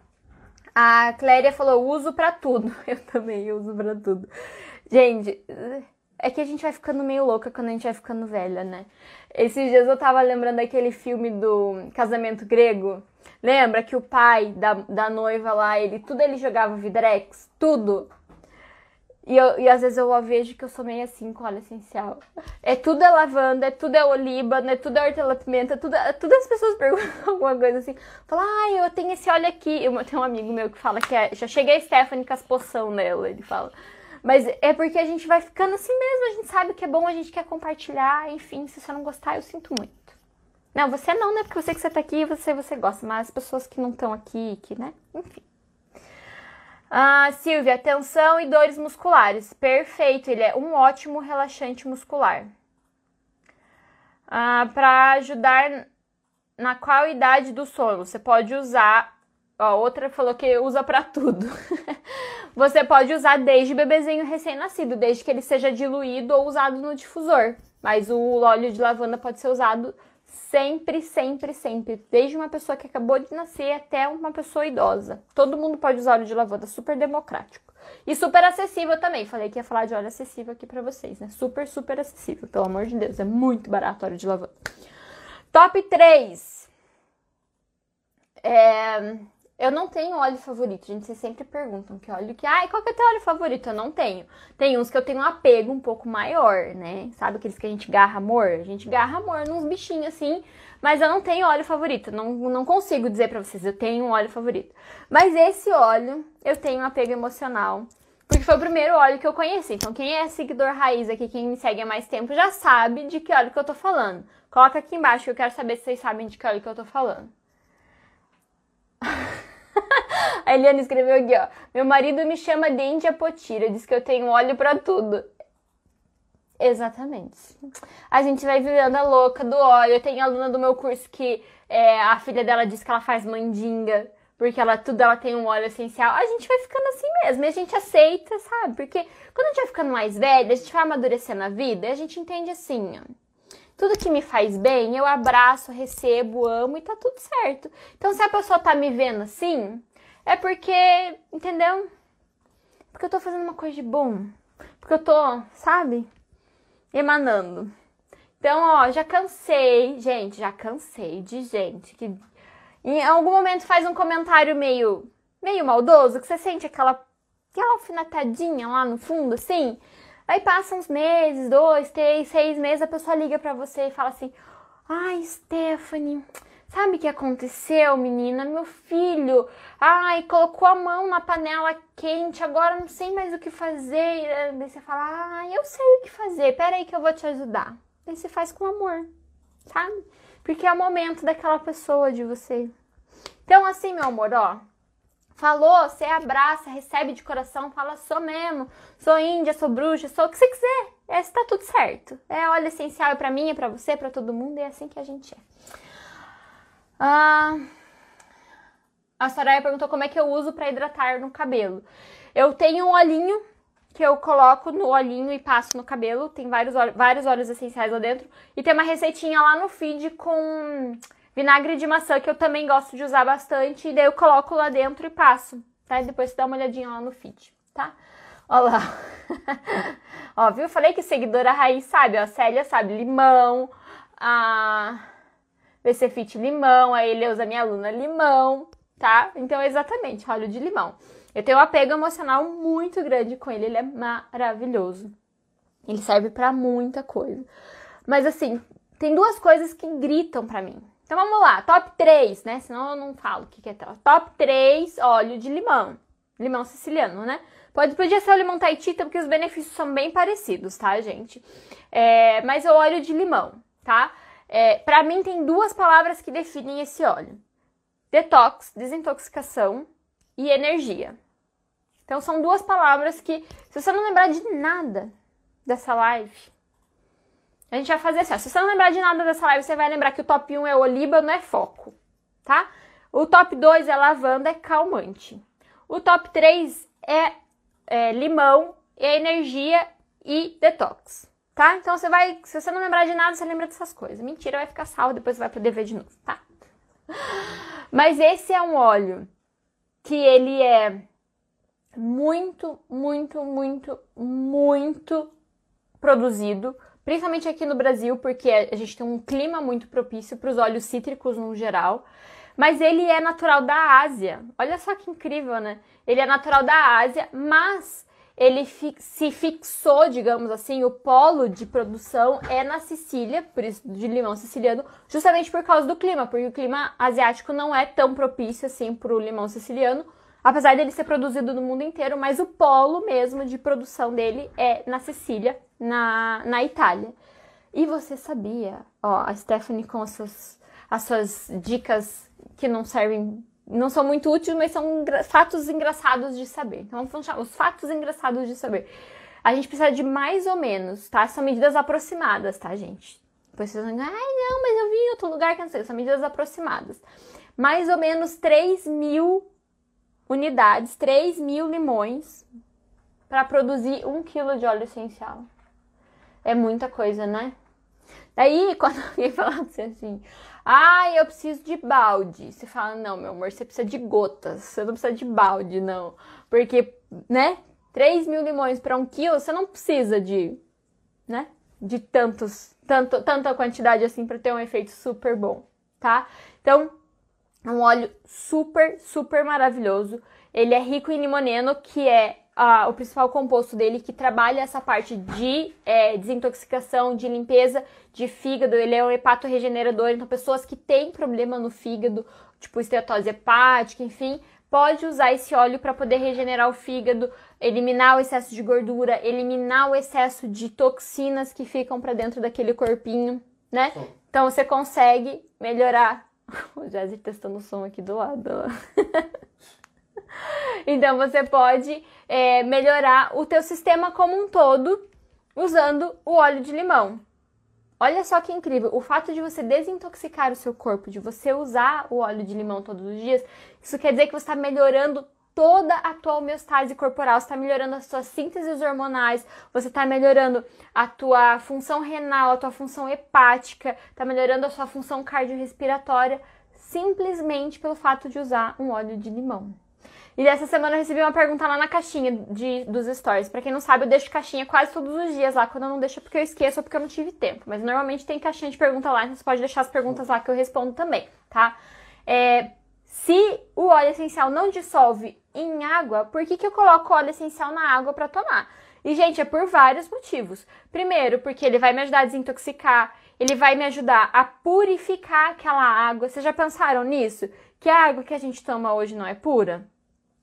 A Cléria falou, uso para tudo. Eu também uso para tudo. Gente, é que a gente vai ficando meio louca quando a gente vai ficando velha, né? Esses dias eu tava lembrando daquele filme do Casamento Grego. Lembra que o pai da, da noiva lá, ele tudo ele jogava vidrex? Tudo. E, eu, e às vezes eu vejo que eu sou meio assim com óleo essencial. É tudo é lavanda, é tudo é olíbano, é tudo é hortelã-pimenta, tudo, é, tudo as pessoas perguntam alguma coisa assim. Falam, ah, eu tenho esse óleo aqui. Eu tenho um amigo meu que fala que é, já cheguei a Stephanie com as poção nela, ele fala. Mas é porque a gente vai ficando assim mesmo, a gente sabe que é bom, a gente quer compartilhar, enfim, se você não gostar, eu sinto muito. Não, você não, né? Porque sei que você tá aqui você, você gosta, mas as pessoas que não estão aqui, que, né? Enfim. Ah, Silvia, tensão e dores musculares. Perfeito, ele é um ótimo relaxante muscular. Ah, Para ajudar na qualidade do sono, você pode usar. Ó, outra falou que usa para tudo. você pode usar desde bebezinho recém-nascido, desde que ele seja diluído ou usado no difusor. Mas o óleo de lavanda pode ser usado Sempre, sempre, sempre. Desde uma pessoa que acabou de nascer até uma pessoa idosa. Todo mundo pode usar óleo de lavanda, super democrático. E super acessível também. Falei que ia falar de óleo acessível aqui pra vocês, né? Super, super acessível. Pelo amor de Deus, é muito barato óleo de lavanda. Top 3. É, eu não tenho óleo favorito, gente. Vocês sempre perguntam que óleo que. Ai, qual que é teu óleo favorito? Eu não tenho. Tem uns que eu tenho um apego um pouco maior, né? Sabe aqueles que a gente garra amor? A gente garra amor nos bichinhos assim. Mas eu não tenho óleo favorito. Não, não consigo dizer pra vocês, eu tenho um óleo favorito. Mas esse óleo, eu tenho um apego emocional. Porque foi o primeiro óleo que eu conheci. Então, quem é seguidor raiz aqui, quem me segue há mais tempo, já sabe de que óleo que eu tô falando. Coloca aqui embaixo que eu quero saber se vocês sabem de que óleo que eu tô falando. A Eliane escreveu aqui, ó. Meu marido me chama de Potira, diz que eu tenho óleo para tudo. Exatamente. A gente vai virando a louca do óleo. Tenho aluna do meu curso que é, a filha dela diz que ela faz mandinga, porque ela tudo ela tem um óleo essencial. A gente vai ficando assim mesmo, e a gente aceita, sabe? Porque quando a gente vai ficando mais velha, a gente vai amadurecendo a vida, e a gente entende assim, ó. Tudo que me faz bem, eu abraço, recebo, amo e tá tudo certo. Então, se a pessoa tá me vendo assim, é porque, entendeu? Porque eu tô fazendo uma coisa de bom. Porque eu tô, sabe? Emanando. Então, ó, já cansei, gente, já cansei de gente que em algum momento faz um comentário meio meio maldoso, que você sente aquela aquela alfinetadinha lá no fundo, assim. Aí passa uns meses, dois, três, seis meses, a pessoa liga para você e fala assim: Ai, Stephanie, sabe o que aconteceu, menina? Meu filho, ai, colocou a mão na panela quente, agora não sei mais o que fazer. Daí você fala: Ai, eu sei o que fazer, peraí que eu vou te ajudar. Aí você faz com amor, sabe? Porque é o momento daquela pessoa de você. Então, assim, meu amor, ó, Falou, você abraça, recebe de coração, fala, sou mesmo, sou índia, sou bruxa, sou o que você quiser. É, está tudo certo. É óleo essencial é para mim, é para você, é para todo mundo, e é assim que a gente é. Ah, a Soraya perguntou como é que eu uso para hidratar no cabelo. Eu tenho um olhinho que eu coloco no olhinho e passo no cabelo. Tem vários, vários óleos essenciais lá dentro. E tem uma receitinha lá no feed com Vinagre de maçã, que eu também gosto de usar bastante, e daí eu coloco lá dentro e passo, tá? E depois você dá uma olhadinha lá no feed, tá? Olha lá. ó, viu? Falei que seguidora raiz sabe, ó. Célia sabe, limão, a VC Fit limão, a Eleusa, minha aluna, limão, tá? Então, exatamente, óleo de limão. Eu tenho um apego emocional muito grande com ele, ele é maravilhoso. Ele serve para muita coisa. Mas assim, tem duas coisas que gritam para mim. Então vamos lá, top 3, né? Senão eu não falo o que, que é top. Top 3, óleo de limão. Limão siciliano, né? Pode, podia ser o limão Taitita, porque os benefícios são bem parecidos, tá, gente? É, mas é o óleo de limão, tá? É, para mim, tem duas palavras que definem esse óleo: detox, desintoxicação e energia. Então, são duas palavras que, se você não lembrar de nada dessa live, a gente vai fazer assim, ó, se você não lembrar de nada dessa live, você vai lembrar que o top 1 é oliba, não é foco, tá? O top 2 é lavanda, é calmante. O top 3 é, é limão, é energia e detox, tá? Então você vai, se você não lembrar de nada, você lembra dessas coisas. Mentira, vai ficar salvo, depois você vai poder ver de novo, tá? Mas esse é um óleo que ele é muito, muito, muito, muito produzido principalmente aqui no Brasil, porque a gente tem um clima muito propício para os óleos cítricos no geral. Mas ele é natural da Ásia. Olha só que incrível, né? Ele é natural da Ásia, mas ele fi se fixou, digamos assim, o polo de produção é na Sicília, por isso de limão siciliano, justamente por causa do clima, porque o clima asiático não é tão propício assim para o limão siciliano, apesar dele ser produzido no mundo inteiro, mas o polo mesmo de produção dele é na Sicília, na, na Itália. E você sabia, ó, a Stephanie com as suas, as suas dicas que não servem, não são muito úteis, mas são fatos engraçados de saber. Então vamos chamar os fatos engraçados de saber. A gente precisa de mais ou menos, tá? São medidas aproximadas, tá, gente? Depois vocês vão ai não, mas eu vi em outro lugar que não sei. São medidas aproximadas. Mais ou menos 3 mil unidades, 3 mil limões para produzir um quilo de óleo essencial. É muita coisa, né? Daí, quando alguém fala assim, ah, eu preciso de balde. Você fala, não, meu amor, você precisa de gotas. Você não precisa de balde, não. Porque, né? 3 mil limões para um quilo, você não precisa de, né? De tantos, tanto, tanta quantidade assim para ter um efeito super bom, tá? Então, um óleo super, super maravilhoso. Ele é rico em limoneno, que é a, o principal composto dele que trabalha essa parte de é, desintoxicação, de limpeza de fígado. Ele é um hepato regenerador, então pessoas que têm problema no fígado, tipo esteatose hepática, enfim, pode usar esse óleo para poder regenerar o fígado, eliminar o excesso de gordura, eliminar o excesso de toxinas que ficam para dentro daquele corpinho, né? Então você consegue melhorar. O Jazzy testando o som aqui do lado. então você pode é, melhorar o teu sistema como um todo usando o óleo de limão. Olha só que incrível, o fato de você desintoxicar o seu corpo, de você usar o óleo de limão todos os dias, isso quer dizer que você está melhorando toda a tua homeostase corporal, você está melhorando as suas sínteses hormonais, você está melhorando a tua função renal, a tua função hepática, está melhorando a sua função cardiorrespiratória, simplesmente pelo fato de usar um óleo de limão. E dessa semana eu recebi uma pergunta lá na caixinha de, dos stories. Pra quem não sabe, eu deixo caixinha quase todos os dias lá. Quando eu não deixo é porque eu esqueço ou porque eu não tive tempo. Mas normalmente tem caixinha de pergunta lá, então você pode deixar as perguntas lá que eu respondo também, tá? É, se o óleo essencial não dissolve em água, por que, que eu coloco óleo essencial na água para tomar? E, gente, é por vários motivos. Primeiro, porque ele vai me ajudar a desintoxicar, ele vai me ajudar a purificar aquela água. Vocês já pensaram nisso? Que a água que a gente toma hoje não é pura?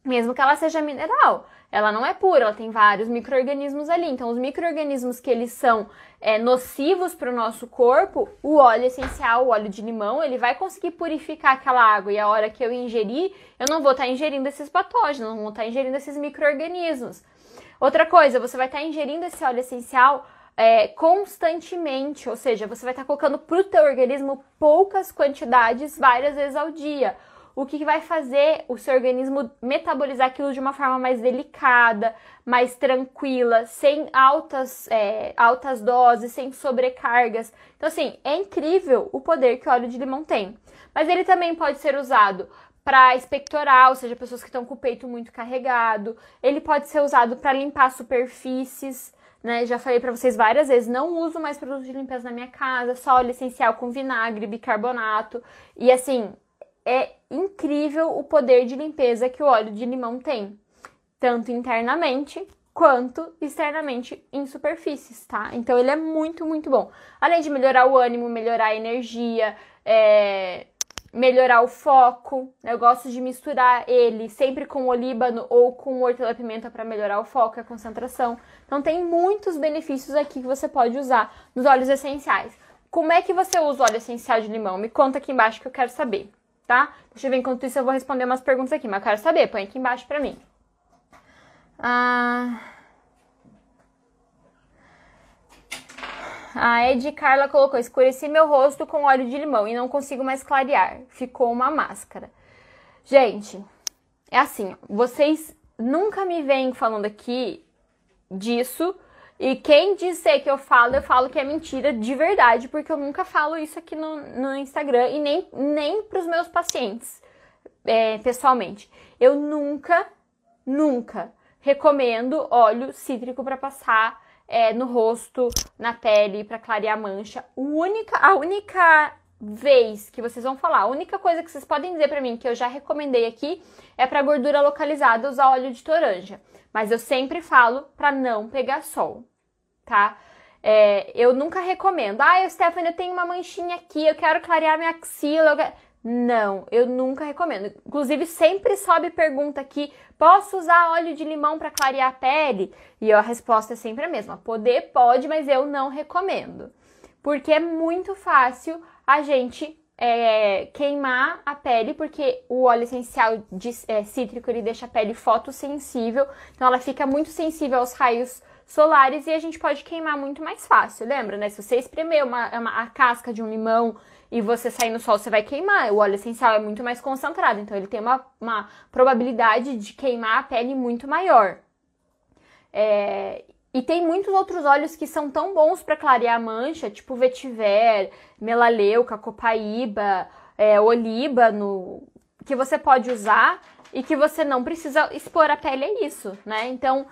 Mesmo que ela seja mineral, ela não é pura, ela tem vários micro-organismos ali. Então, os micro-organismos que eles são é, nocivos para o nosso corpo, o óleo essencial, o óleo de limão, ele vai conseguir purificar aquela água. E a hora que eu ingerir, eu não vou estar tá ingerindo esses patógenos, não vou estar tá ingerindo esses micro-organismos. Outra coisa, você vai estar tá ingerindo esse óleo essencial é, constantemente, ou seja, você vai estar tá colocando para o teu organismo poucas quantidades várias vezes ao dia. O que vai fazer o seu organismo metabolizar aquilo de uma forma mais delicada, mais tranquila, sem altas, é, altas doses, sem sobrecargas. Então, assim, é incrível o poder que o óleo de limão tem. Mas ele também pode ser usado para expectorar, ou seja, pessoas que estão com o peito muito carregado. Ele pode ser usado para limpar superfícies né? Já falei para vocês várias vezes, não uso mais produtos de limpeza na minha casa, só óleo essencial com vinagre, bicarbonato. E assim, é incrível o poder de limpeza que o óleo de limão tem, tanto internamente quanto externamente em superfícies, tá? Então ele é muito, muito bom. Além de melhorar o ânimo, melhorar a energia, é, melhorar o foco. Eu gosto de misturar ele sempre com o olíbano ou com hortelã-pimenta para melhorar o foco e a concentração. Então tem muitos benefícios aqui que você pode usar nos óleos essenciais. Como é que você usa o óleo essencial de limão? Me conta aqui embaixo que eu quero saber, tá? Deixa eu ver enquanto isso eu vou responder umas perguntas aqui, mas eu quero saber. Põe aqui embaixo pra mim. Ah... A Ed Carla colocou: escureci meu rosto com óleo de limão e não consigo mais clarear. Ficou uma máscara. Gente, é assim, vocês nunca me vêm falando aqui disso. E quem disser que eu falo, eu falo que é mentira de verdade, porque eu nunca falo isso aqui no, no Instagram e nem, nem para os meus pacientes é, pessoalmente. Eu nunca, nunca recomendo óleo cítrico para passar é, no rosto, na pele, para clarear a mancha. Única, a única vez que vocês vão falar, a única coisa que vocês podem dizer para mim que eu já recomendei aqui é para gordura localizada usar óleo de toranja. Mas eu sempre falo para não pegar sol, tá? É, eu nunca recomendo. Ah, Stephanie, eu tenho uma manchinha aqui, eu quero clarear minha axila. Eu. Não, eu nunca recomendo. Inclusive, sempre sobe pergunta aqui: posso usar óleo de limão para clarear a pele? E a resposta é sempre a mesma: poder pode, mas eu não recomendo. Porque é muito fácil a gente é, queimar a pele, porque o óleo essencial de, é, cítrico ele deixa a pele fotossensível, então ela fica muito sensível aos raios solares e a gente pode queimar muito mais fácil. Lembra, né? Se você espremer uma, uma, a casca de um limão e você sair no sol, você vai queimar. O óleo essencial é muito mais concentrado, então ele tem uma, uma probabilidade de queimar a pele muito maior. É, e tem muitos outros óleos que são tão bons para clarear a mancha, tipo vetiver, melaleuca, copaíba, é, olíbano, que você pode usar e que você não precisa expor a pele a isso, né? Então,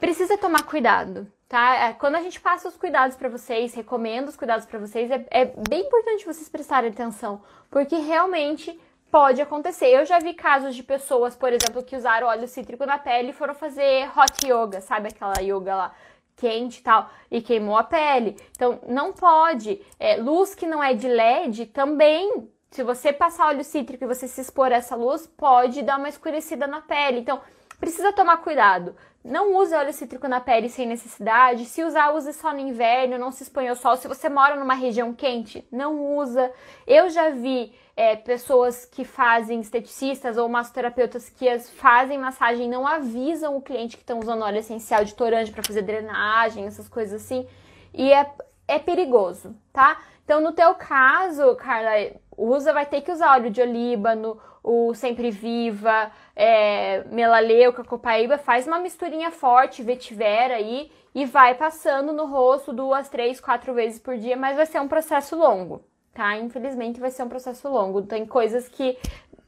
precisa tomar cuidado tá? É, quando a gente passa os cuidados para vocês, recomendo os cuidados para vocês, é, é bem importante vocês prestarem atenção, porque realmente pode acontecer. Eu já vi casos de pessoas, por exemplo, que usaram óleo cítrico na pele e foram fazer hot yoga, sabe aquela yoga lá quente e tal, e queimou a pele. Então, não pode. É, luz que não é de LED também. Se você passar óleo cítrico e você se expor a essa luz, pode dar uma escurecida na pele. Então, precisa tomar cuidado. Não use óleo cítrico na pele sem necessidade. Se usar, use só no inverno, não se exponha ao sol. Se você mora numa região quente, não usa. Eu já vi é, pessoas que fazem esteticistas ou massoterapeutas que as fazem massagem não avisam o cliente que estão usando óleo essencial de torante para fazer drenagem, essas coisas assim. E é, é perigoso, tá? Então, no teu caso, Carla, usa, vai ter que usar óleo de olíbano, o Sempre Viva, é, Melaleuca, Copaíba, faz uma misturinha forte, vetiver aí e vai passando no rosto duas, três, quatro vezes por dia, mas vai ser um processo longo, tá? Infelizmente vai ser um processo longo. Tem coisas que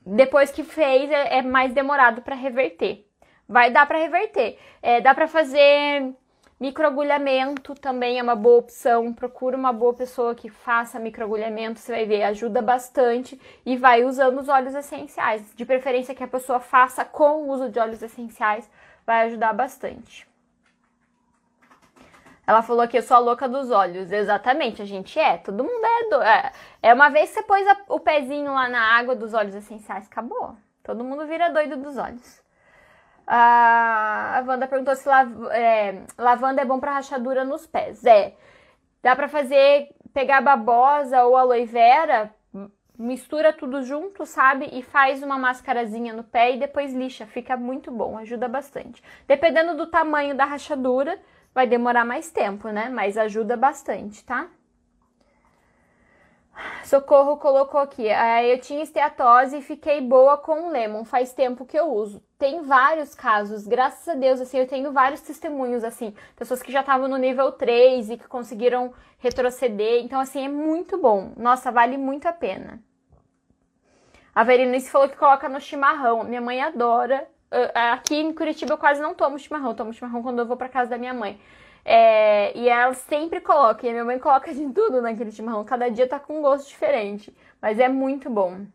depois que fez é, é mais demorado para reverter. Vai dar para reverter. É, dá para fazer microagulhamento também é uma boa opção. Procura uma boa pessoa que faça microagulhamento, você vai ver, ajuda bastante e vai usando os óleos essenciais. De preferência que a pessoa faça com o uso de óleos essenciais, vai ajudar bastante. Ela falou que eu sou a louca dos olhos. Exatamente, a gente é. Todo mundo é. Do... É, é uma vez que você pôs o pezinho lá na água dos óleos essenciais, acabou. Todo mundo vira doido dos olhos. A, a Wanda perguntou se lav, é, lavanda é bom para rachadura nos pés. É. Dá para fazer, pegar babosa ou aloe vera, mistura tudo junto, sabe? E faz uma mascarazinha no pé e depois lixa. Fica muito bom, ajuda bastante. Dependendo do tamanho da rachadura, vai demorar mais tempo, né? Mas ajuda bastante, tá? Socorro colocou aqui. Ah, eu tinha esteatose e fiquei boa com o lemon. Faz tempo que eu uso. Tem vários casos, graças a Deus, assim, eu tenho vários testemunhos, assim, pessoas que já estavam no nível 3 e que conseguiram retroceder. Então, assim, é muito bom. Nossa, vale muito a pena. A Verinice falou que coloca no chimarrão. Minha mãe adora. Aqui em Curitiba eu quase não tomo chimarrão. Eu tomo chimarrão quando eu vou para casa da minha mãe. É, e ela sempre coloca, e minha mãe coloca de tudo naquele chimarrão. Cada dia tá com um gosto diferente. Mas é muito bom.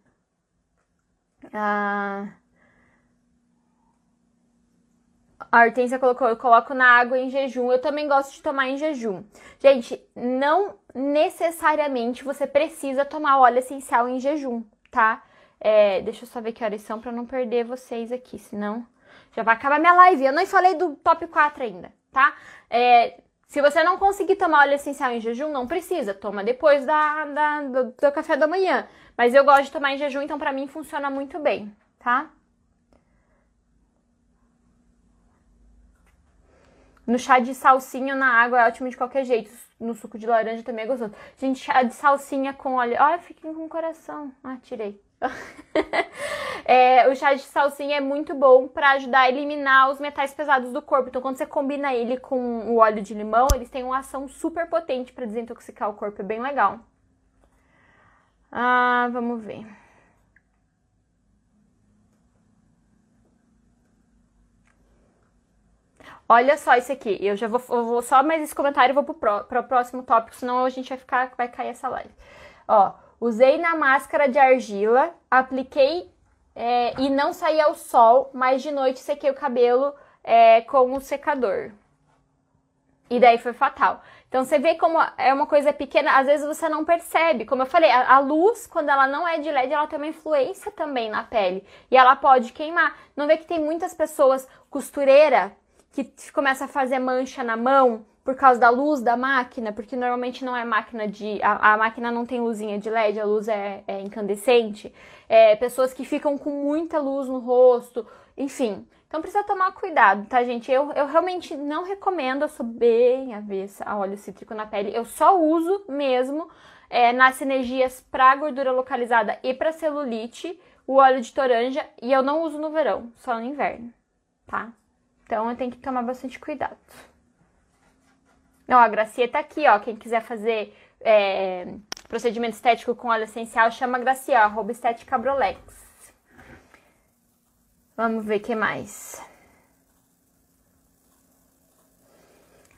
Ah, a Hortência colocou, eu coloco na água em jejum. Eu também gosto de tomar em jejum. Gente, não necessariamente você precisa tomar óleo essencial em jejum, tá? É, deixa eu só ver que horas são pra não perder vocês aqui, senão já vai acabar minha live. Eu nem falei do top 4 ainda tá? É, se você não conseguir tomar óleo essencial em jejum, não precisa, toma depois da, da do, do, café da manhã. Mas eu gosto de tomar em jejum, então para mim funciona muito bem, tá? No chá de salsinha na água é ótimo de qualquer jeito. No suco de laranja também é gostoso. Gente, chá de salsinha com óleo. Olha, fiquei com o coração. Ah, tirei. é, o chá de salsinha é muito bom para ajudar a eliminar os metais pesados do corpo. Então, quando você combina ele com o óleo de limão, eles têm uma ação super potente para desintoxicar o corpo. É bem legal. Ah, vamos ver. Olha só isso aqui. Eu já vou, eu vou só mais esse comentário e vou pro, pro próximo tópico, senão a gente vai ficar, vai cair essa live. Ó, Usei na máscara de argila, apliquei é, e não saí ao sol, mas de noite sequei o cabelo é, com o secador. E daí foi fatal. Então você vê como é uma coisa pequena, às vezes você não percebe. Como eu falei, a, a, luz, quando ela não é de LED, ela tem uma influência também na pele. E ela pode queimar. Não vê que tem muitas pessoas costureira que começa a fazer mancha na mão por causa da luz da máquina, porque normalmente não é máquina de. A, a máquina não tem luzinha de LED, a luz é, é incandescente. É, pessoas que ficam com muita luz no rosto, enfim. Então precisa tomar cuidado, tá, gente? Eu, eu realmente não recomendo, eu sou bem avessa a óleo cítrico na pele. Eu só uso mesmo é, nas sinergias para gordura localizada e para celulite, o óleo de toranja, e eu não uso no verão, só no inverno, tá? Então eu tenho que tomar bastante cuidado. Não, a Gracia tá aqui, ó. Quem quiser fazer é, procedimento estético com óleo essencial, chama a Gracia, arroba estética Brolex. Vamos ver o que mais.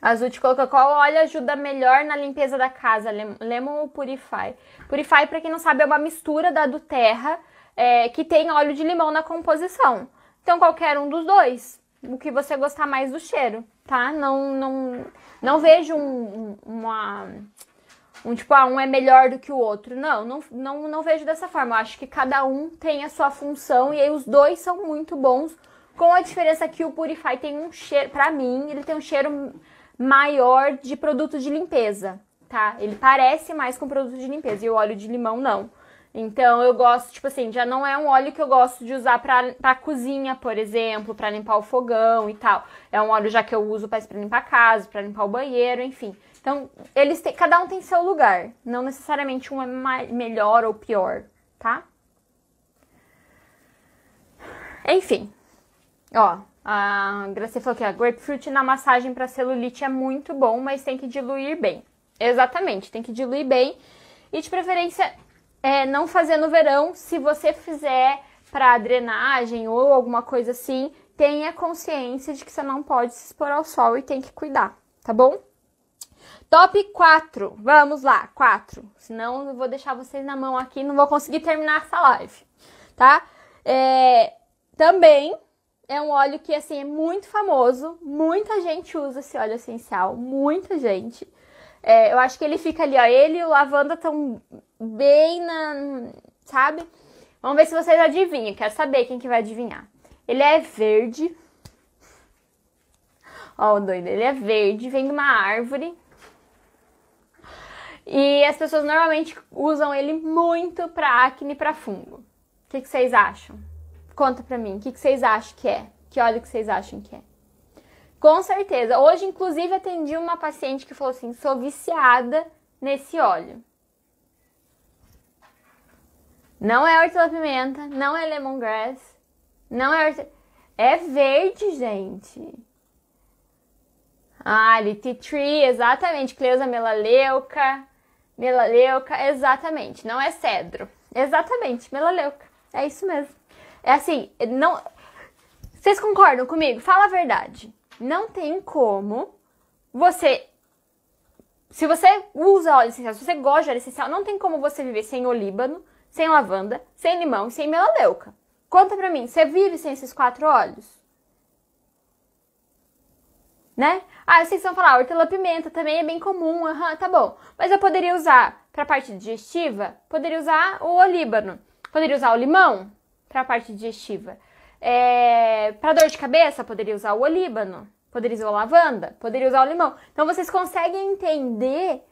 Azul te colocou qual óleo ajuda melhor na limpeza da casa, Lemon ou Purify? Purify, para quem não sabe, é uma mistura da do Terra é, que tem óleo de limão na composição. Então, qualquer um dos dois, o que você gostar mais do cheiro, tá? Não, não, não vejo um, uma. Um tipo, ah, um é melhor do que o outro. Não, não, não, não vejo dessa forma. Eu acho que cada um tem a sua função e aí os dois são muito bons. Com a diferença que o Purify tem um cheiro, pra mim, ele tem um cheiro maior de produto de limpeza, tá? Ele parece mais com produto de limpeza e o óleo de limão não. Então eu gosto, tipo assim, já não é um óleo que eu gosto de usar pra, pra cozinha, por exemplo, para limpar o fogão e tal. É um óleo já que eu uso para limpar a casa, para limpar o banheiro, enfim. Então, eles têm, cada um tem seu lugar. Não necessariamente um é melhor ou pior, tá? Enfim. Ó, a Gracia falou que a grapefruit na massagem para celulite é muito bom, mas tem que diluir bem. Exatamente, tem que diluir bem. E de preferência é, não fazer no verão. Se você fizer para drenagem ou alguma coisa assim, tenha consciência de que você não pode se expor ao sol e tem que cuidar, tá bom? Top 4. Vamos lá, 4. Senão eu vou deixar vocês na mão aqui, não vou conseguir terminar essa live, tá? É, também é um óleo que assim é muito famoso, muita gente usa esse óleo essencial, muita gente. É, eu acho que ele fica ali, ó, ele e o lavanda estão bem na, sabe? Vamos ver se vocês adivinham. Quero saber quem que vai adivinhar. Ele é verde. Ó, o doido. Ele é verde, vem de uma árvore. E as pessoas normalmente usam ele muito para acne e para fungo. O que, que, vocês acham? Conta pra mim. O que, que vocês acham que é? Que óleo que vocês acham que é? Com certeza. Hoje, inclusive, atendi uma paciente que falou assim: sou viciada nesse óleo. Não é hortelã-pimenta, não é lemongrass, não é hortelã... É verde, gente. Ah, tea tree, exatamente. Cleusa melaleuca, melaleuca, exatamente. Não é cedro. Exatamente, melaleuca. É isso mesmo. É assim, não... Vocês concordam comigo? Fala a verdade. Não tem como você se você usa óleo essencial, se você gosta de óleo essencial, não tem como você viver sem olíbano, sem lavanda, sem limão e sem melaleuca. Conta pra mim, você vive sem esses quatro óleos? Né? Ah, vocês vão falar, hortelã-pimenta também é bem comum, aham, uhum, tá bom. Mas eu poderia usar pra parte digestiva? Poderia usar o olíbano. Poderia usar o limão pra parte digestiva. É, pra dor de cabeça, poderia usar o olíbano. Poderia usar a lavanda, poderia usar o limão. Então vocês conseguem entender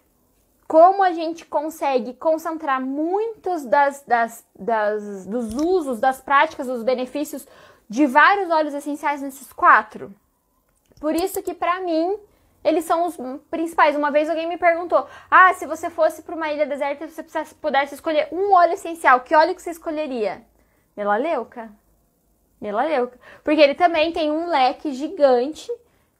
como a gente consegue concentrar muitos das, das, das, dos usos, das práticas, dos benefícios de vários óleos essenciais nesses quatro. Por isso que para mim eles são os principais. Uma vez alguém me perguntou: "Ah, se você fosse para uma ilha deserta você pudesse escolher um óleo essencial, que óleo que você escolheria?" Melaleuca. Melaleuca, porque ele também tem um leque gigante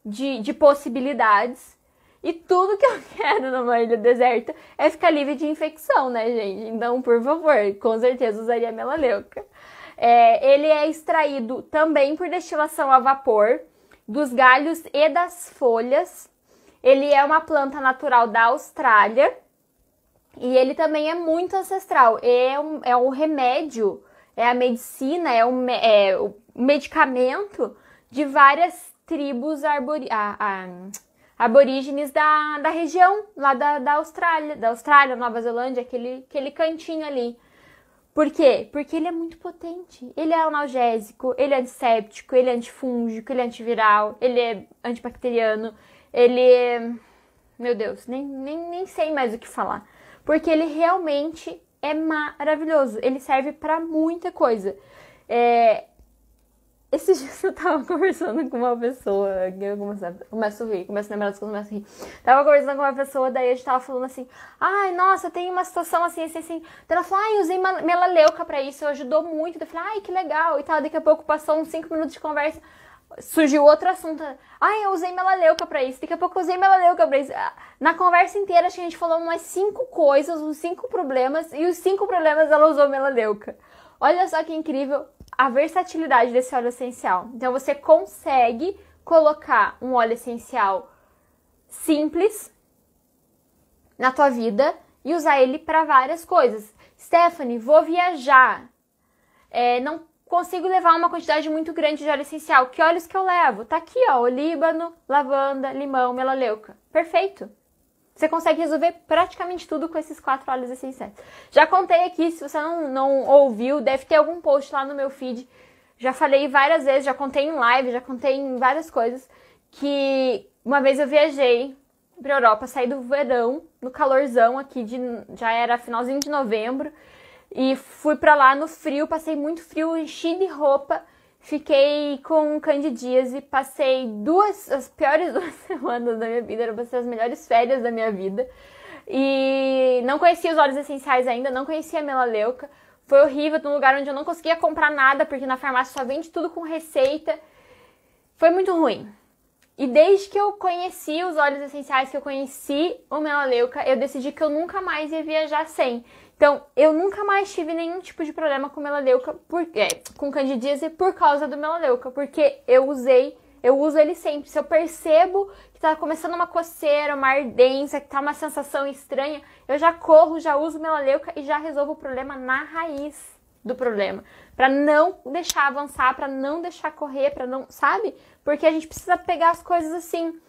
de, de possibilidades e tudo que eu quero numa ilha deserta é ficar livre de infecção, né, gente? Então, por favor, com certeza usaria melaleuca. É, ele é extraído também por destilação a vapor dos galhos e das folhas. Ele é uma planta natural da Austrália e ele também é muito ancestral. É um, é um remédio, é a medicina, é, um, é o medicamento de várias tribos arbori... Ah, ah, aborígenes da, da região, lá da, da Austrália, da Austrália, Nova Zelândia, aquele, aquele cantinho ali. Por quê? Porque ele é muito potente. Ele é analgésico, ele é antisséptico, ele é antifúngico, ele é antiviral, ele é antibacteriano, ele é... Meu Deus, nem, nem, nem sei mais o que falar. Porque ele realmente é maravilhoso. Ele serve para muita coisa. É, esses dias eu tava conversando com uma pessoa, eu começo a, rir, começo a lembrar das coisas, começo a rir. Tava conversando com uma pessoa, daí a gente tava falando assim, ai, nossa, tem uma situação assim, assim, assim. Daí ela falou, ai, usei melaleuca pra isso, ajudou muito. Daí eu falei, ai, que legal e tal. Daqui a pouco passou uns 5 minutos de conversa, surgiu outro assunto. Ai, eu usei melaleuca pra isso. Daqui a pouco eu usei melaleuca pra isso. Na conversa inteira, acho que a gente falou umas cinco coisas, uns cinco problemas, e os cinco problemas ela usou melaleuca. Olha só que incrível a versatilidade desse óleo essencial. Então você consegue colocar um óleo essencial simples na tua vida e usar ele para várias coisas. Stephanie, vou viajar. É, não consigo levar uma quantidade muito grande de óleo essencial. Que óleos que eu levo? Tá aqui, ó, olíbano, lavanda, limão, melaleuca. Perfeito. Você consegue resolver praticamente tudo com esses quatro óleos essenciais. Já contei aqui, se você não, não ouviu, deve ter algum post lá no meu feed. Já falei várias vezes, já contei em live, já contei em várias coisas. Que uma vez eu viajei pra Europa, saí do verão, no calorzão aqui, de, já era finalzinho de novembro. E fui pra lá no frio, passei muito frio, enchi de roupa. Fiquei com candidíase, passei duas, as piores duas semanas da minha vida, eram para ser as melhores férias da minha vida. E não conhecia os óleos essenciais ainda, não conhecia a melaleuca. Foi horrível, num lugar onde eu não conseguia comprar nada, porque na farmácia só vende tudo com receita. Foi muito ruim. E desde que eu conheci os óleos essenciais, que eu conheci o melaleuca, eu decidi que eu nunca mais ia viajar sem. Então, eu nunca mais tive nenhum tipo de problema com melaleuca, por, é, com candidíase por causa do melaleuca, porque eu usei, eu uso ele sempre. Se eu percebo que tá começando uma coceira, uma ardência, que tá uma sensação estranha, eu já corro, já uso melaleuca e já resolvo o problema na raiz do problema, para não deixar avançar, para não deixar correr, para não, sabe? Porque a gente precisa pegar as coisas assim.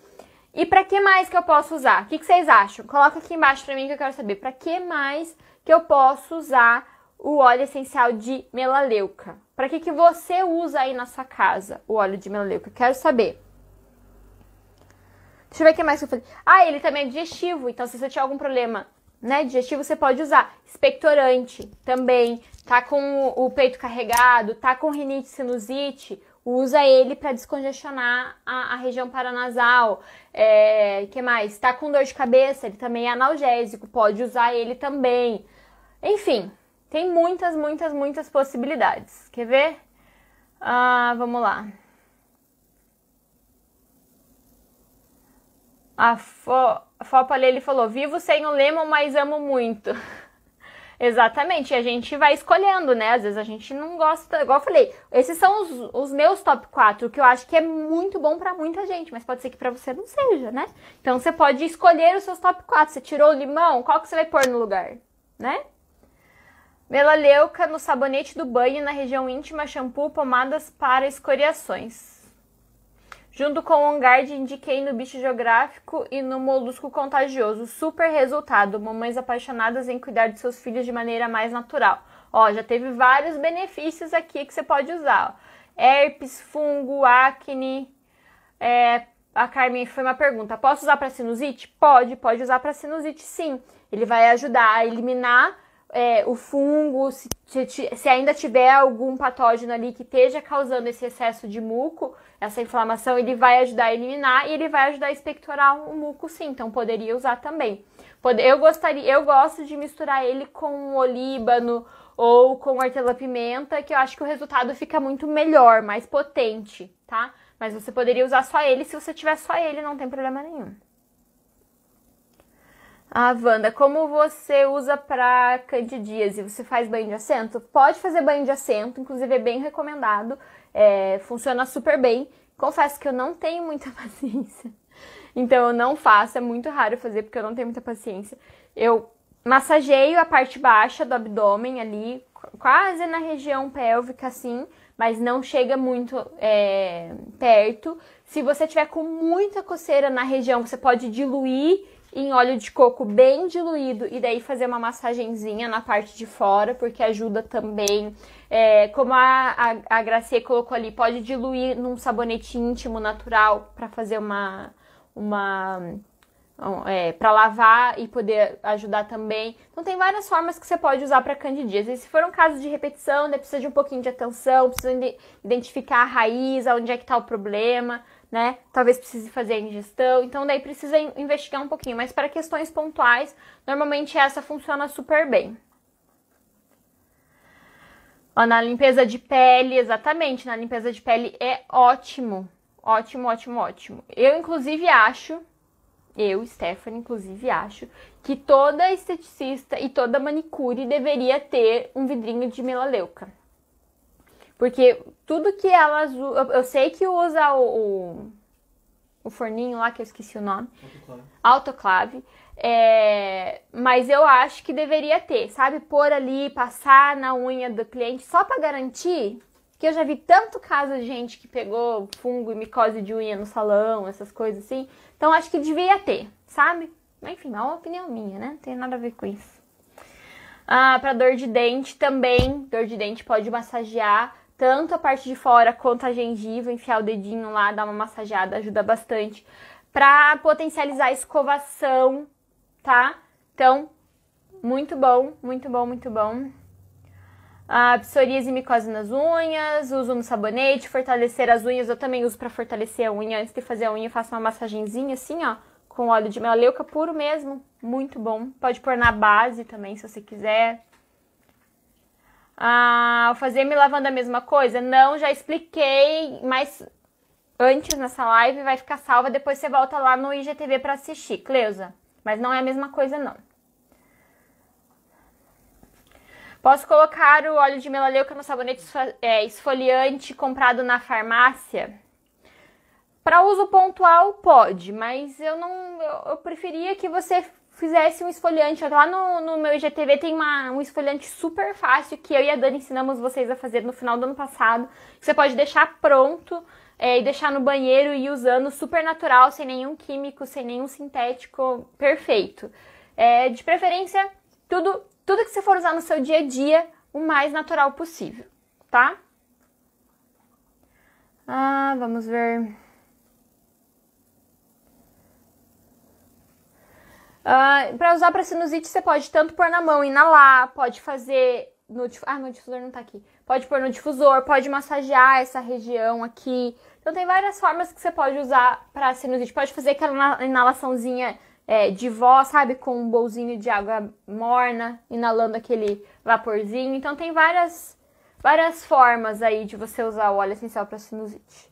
E para que mais que eu posso usar? O que, que vocês acham? Coloca aqui embaixo para mim que eu quero saber. Para que mais que eu posso usar o óleo essencial de melaleuca. Para que, que você usa aí na sua casa o óleo de melaleuca? Quero saber. Deixa eu ver o que mais que eu falei. Ah, ele também é digestivo, então se você tiver algum problema né, digestivo, você pode usar. Expectorante também. Tá com o peito carregado, tá com rinite sinusite, usa ele para descongestionar a, a, região paranasal. É, que mais? Tá com dor de cabeça, ele também é analgésico, pode usar ele também. Enfim, tem muitas, muitas, muitas possibilidades. Quer ver? Ah, vamos lá. A, Fo, a Fopa ele falou: Vivo sem o Lemon, mas amo muito. Exatamente, e a gente vai escolhendo, né? Às vezes a gente não gosta, igual eu falei, esses são os, os meus top 4, que eu acho que é muito bom para muita gente, mas pode ser que para você não seja, né? Então você pode escolher os seus top 4. Você tirou o limão, qual que você vai pôr no lugar, né? Melaleuca no sabonete do banho na região íntima, shampoo, pomadas para escoriações. Junto com o Ongard, indiquei no bicho geográfico e no molusco contagioso. Super resultado. Mamães apaixonadas em cuidar de seus filhos de maneira mais natural. Ó, já teve vários benefícios aqui que você pode usar. Ó. Herpes, fungo, acne. É, a Carmen foi uma pergunta. Posso usar para sinusite? Pode, pode usar para sinusite sim. Ele vai ajudar a eliminar é, o fungo, se, se, ainda tiver algum patógeno ali que esteja causando esse excesso de muco, essa inflamação, ele vai ajudar a eliminar e ele vai ajudar a expectorar o muco sim, então poderia usar também. Eu gostaria, eu gosto de misturar ele com olíbano ou com hortelã-pimenta, que eu acho que o resultado fica muito melhor, mais potente, tá? Mas você poderia usar só ele, se você tiver só ele, não tem problema nenhum. Ah, Wanda, como você usa para candidíase? Você faz banho de assento? Pode fazer banho de assento, inclusive é bem recomendado, é, funciona super bem. Confesso que eu não tenho muita paciência, então eu não faço, é muito raro fazer porque eu não tenho muita paciência. Eu massageio a parte baixa do abdômen ali, quase na região pélvica assim, mas não chega muito é, perto. Se você tiver com muita coceira na região, você pode diluir em óleo de coco bem diluído e daí fazer uma massagenzinha na parte de fora, porque ajuda também. É, como a, a, a Gracie colocou ali, pode diluir num sabonete íntimo natural para fazer uma. uma é, para lavar e poder ajudar também. Então tem várias formas que você pode usar para candidíase. E se for um caso de repetição, daí precisa de um pouquinho de atenção, precisa de identificar a raiz, onde é que está o problema né? Talvez precise fazer a ingestão, então daí precisa investigar um pouquinho, mas para questões pontuais, normalmente essa funciona super bem. Ó, na limpeza de pele, exatamente, na limpeza de pele é ótimo. Ótimo, ótimo, ótimo. Eu, inclusive, acho, eu, Stephanie, inclusive, acho que toda esteticista e toda manicure deveria ter um vidrinho de melaleuca. Porque tudo que elas usam. Eu sei que usa o, o, o, forninho lá, que eu esqueci o nome. Autoclave. Autoclave. É, mas eu acho que deveria ter, sabe? Pôr ali, passar na unha do cliente só para garantir. Que eu já vi tanto caso de gente que pegou fungo e micose de unha no salão, essas coisas assim. Então acho que devia ter, sabe? Enfim, é uma opinião minha, né? Não tem nada a ver com isso. Ah, para dor de dente também. Dor de dente pode massagear tanto a parte de fora quanto a gengiva, enfiar o dedinho lá, dar uma massageada, ajuda bastante para potencializar a escovação, tá? Então, muito bom, muito bom, muito bom. A psoríase e micose nas unhas, uso no sabonete, fortalecer as unhas, eu também uso para fortalecer a unha. Antes de fazer a unha, eu faço uma massagenzinha assim, ó, com óleo de melaleuca puro mesmo, muito bom. Pode pôr na base também, se você quiser. Ah, fazer me lavando a mesma coisa? Não, já expliquei, mas antes nessa live, vai ficar salva, depois você volta lá no IGTV para assistir, Cleusa. Mas não é a mesma coisa, não. Posso colocar o óleo de melaleuca no sabonete é, esfoliante comprado na farmácia? Para uso pontual, pode, mas eu não. Eu, preferia que você fizesse um esfoliante. Lá no, no meu IGTV tem uma, um esfoliante super fácil que eu e a Dani ensinamos vocês a fazer no final do ano passado. Você pode deixar pronto é, e deixar no banheiro e ir usando super natural, sem nenhum químico, sem nenhum sintético, perfeito. É, de preferência, tudo tudo que você for usar no seu dia a dia, o mais natural possível, tá? Ah, vamos ver. Ah, para usar para sinusite, você pode tanto pôr na mão, inalar, pode fazer no ah, no difusor não tá aqui. Pode pôr no difusor, pode massagear essa região aqui. Então tem várias formas que você pode usar para sinusite. Pode fazer aquela inalaçãozinha é, de vó, sabe? Com um bolzinho de água morna, inalando aquele vaporzinho. Então tem várias, várias formas aí de você usar o óleo essencial para sinusite.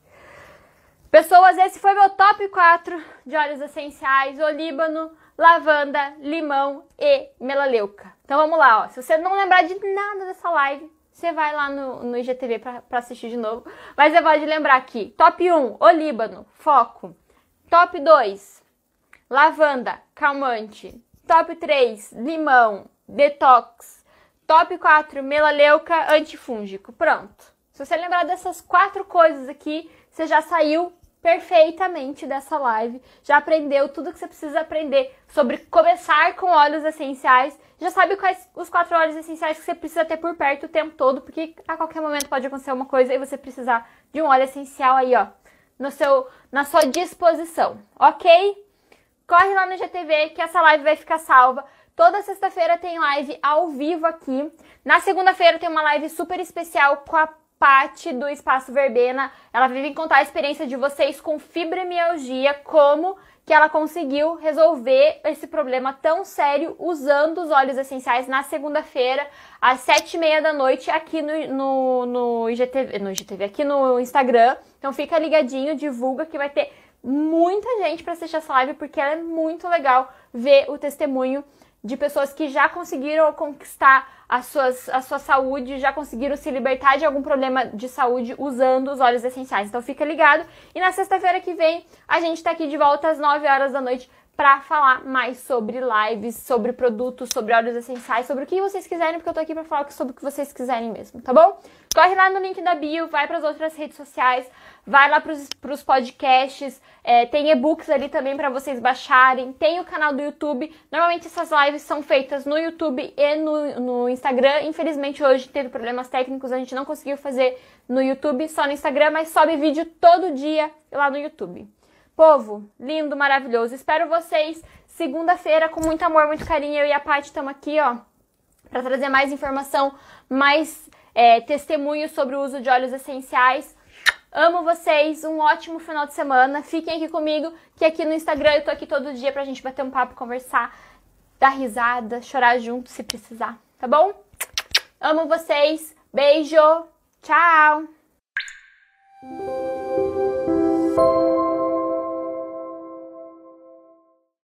Pessoas, esse foi meu top 4 de óleos essenciais: olíbano, lavanda, limão e melaleuca. Então vamos lá, ó. Se você não lembrar de nada dessa live, você vai lá no, no IGTV para assistir de novo. Mas você pode lembrar aqui: top 1, olíbano, foco. Top 2, lavanda, calmante. Top 3, limão, detox. Top 4, melaleuca, antifúngico. Pronto. Se você lembrar dessas quatro coisas aqui, você já saiu perfeitamente dessa live, já aprendeu tudo que você precisa aprender sobre começar com óleos essenciais, já sabe quais os quatro óleos essenciais que você precisa ter por perto o tempo todo, porque a qualquer momento pode acontecer uma coisa e você precisar de um óleo essencial aí, ó, no seu, na sua disposição, ok? corre lá no GTV que essa live vai ficar salva. Toda sexta-feira tem live ao vivo aqui. Na segunda-feira tem uma live super especial com a Pati do Espaço Verbena. Ela vir contar a experiência de vocês com fibromialgia, como que ela conseguiu resolver esse problema tão sério usando os óleos essenciais na segunda-feira, às sete e meia da noite, aqui no, no, no, IGTV, no IGTV, aqui no Instagram. Então fica ligadinho, divulga que vai ter muita gente para assistir essa live porque é muito legal ver o testemunho de pessoas que já conseguiram conquistar a, suas, a sua saúde, já conseguiram se libertar de algum problema de saúde usando os óleos essenciais. Então fica ligado. E na sexta-feira que vem a gente tá aqui de volta às 9 horas da noite para falar mais sobre lives, sobre produtos, sobre óleos essenciais, sobre o que vocês quiserem, porque eu tô aqui para falar sobre o que vocês quiserem mesmo, tá bom? Corre lá no link da bio, vai para as outras redes sociais, vai lá para os podcasts, é, tem e-books ali também para vocês baixarem, tem o canal do YouTube. Normalmente essas lives são feitas no YouTube e no, no Instagram. Infelizmente hoje teve problemas técnicos, a gente não conseguiu fazer no YouTube, só no Instagram, mas sobe vídeo todo dia lá no YouTube. Povo, lindo, maravilhoso. Espero vocês segunda-feira com muito amor, muito carinho. Eu e a Paty estamos aqui, ó, para trazer mais informação, mais é, testemunhos sobre o uso de óleos essenciais. Amo vocês, um ótimo final de semana. Fiquem aqui comigo, que aqui no Instagram eu tô aqui todo dia pra gente bater um papo, conversar, dar risada, chorar junto se precisar, tá bom? Amo vocês. Beijo. Tchau.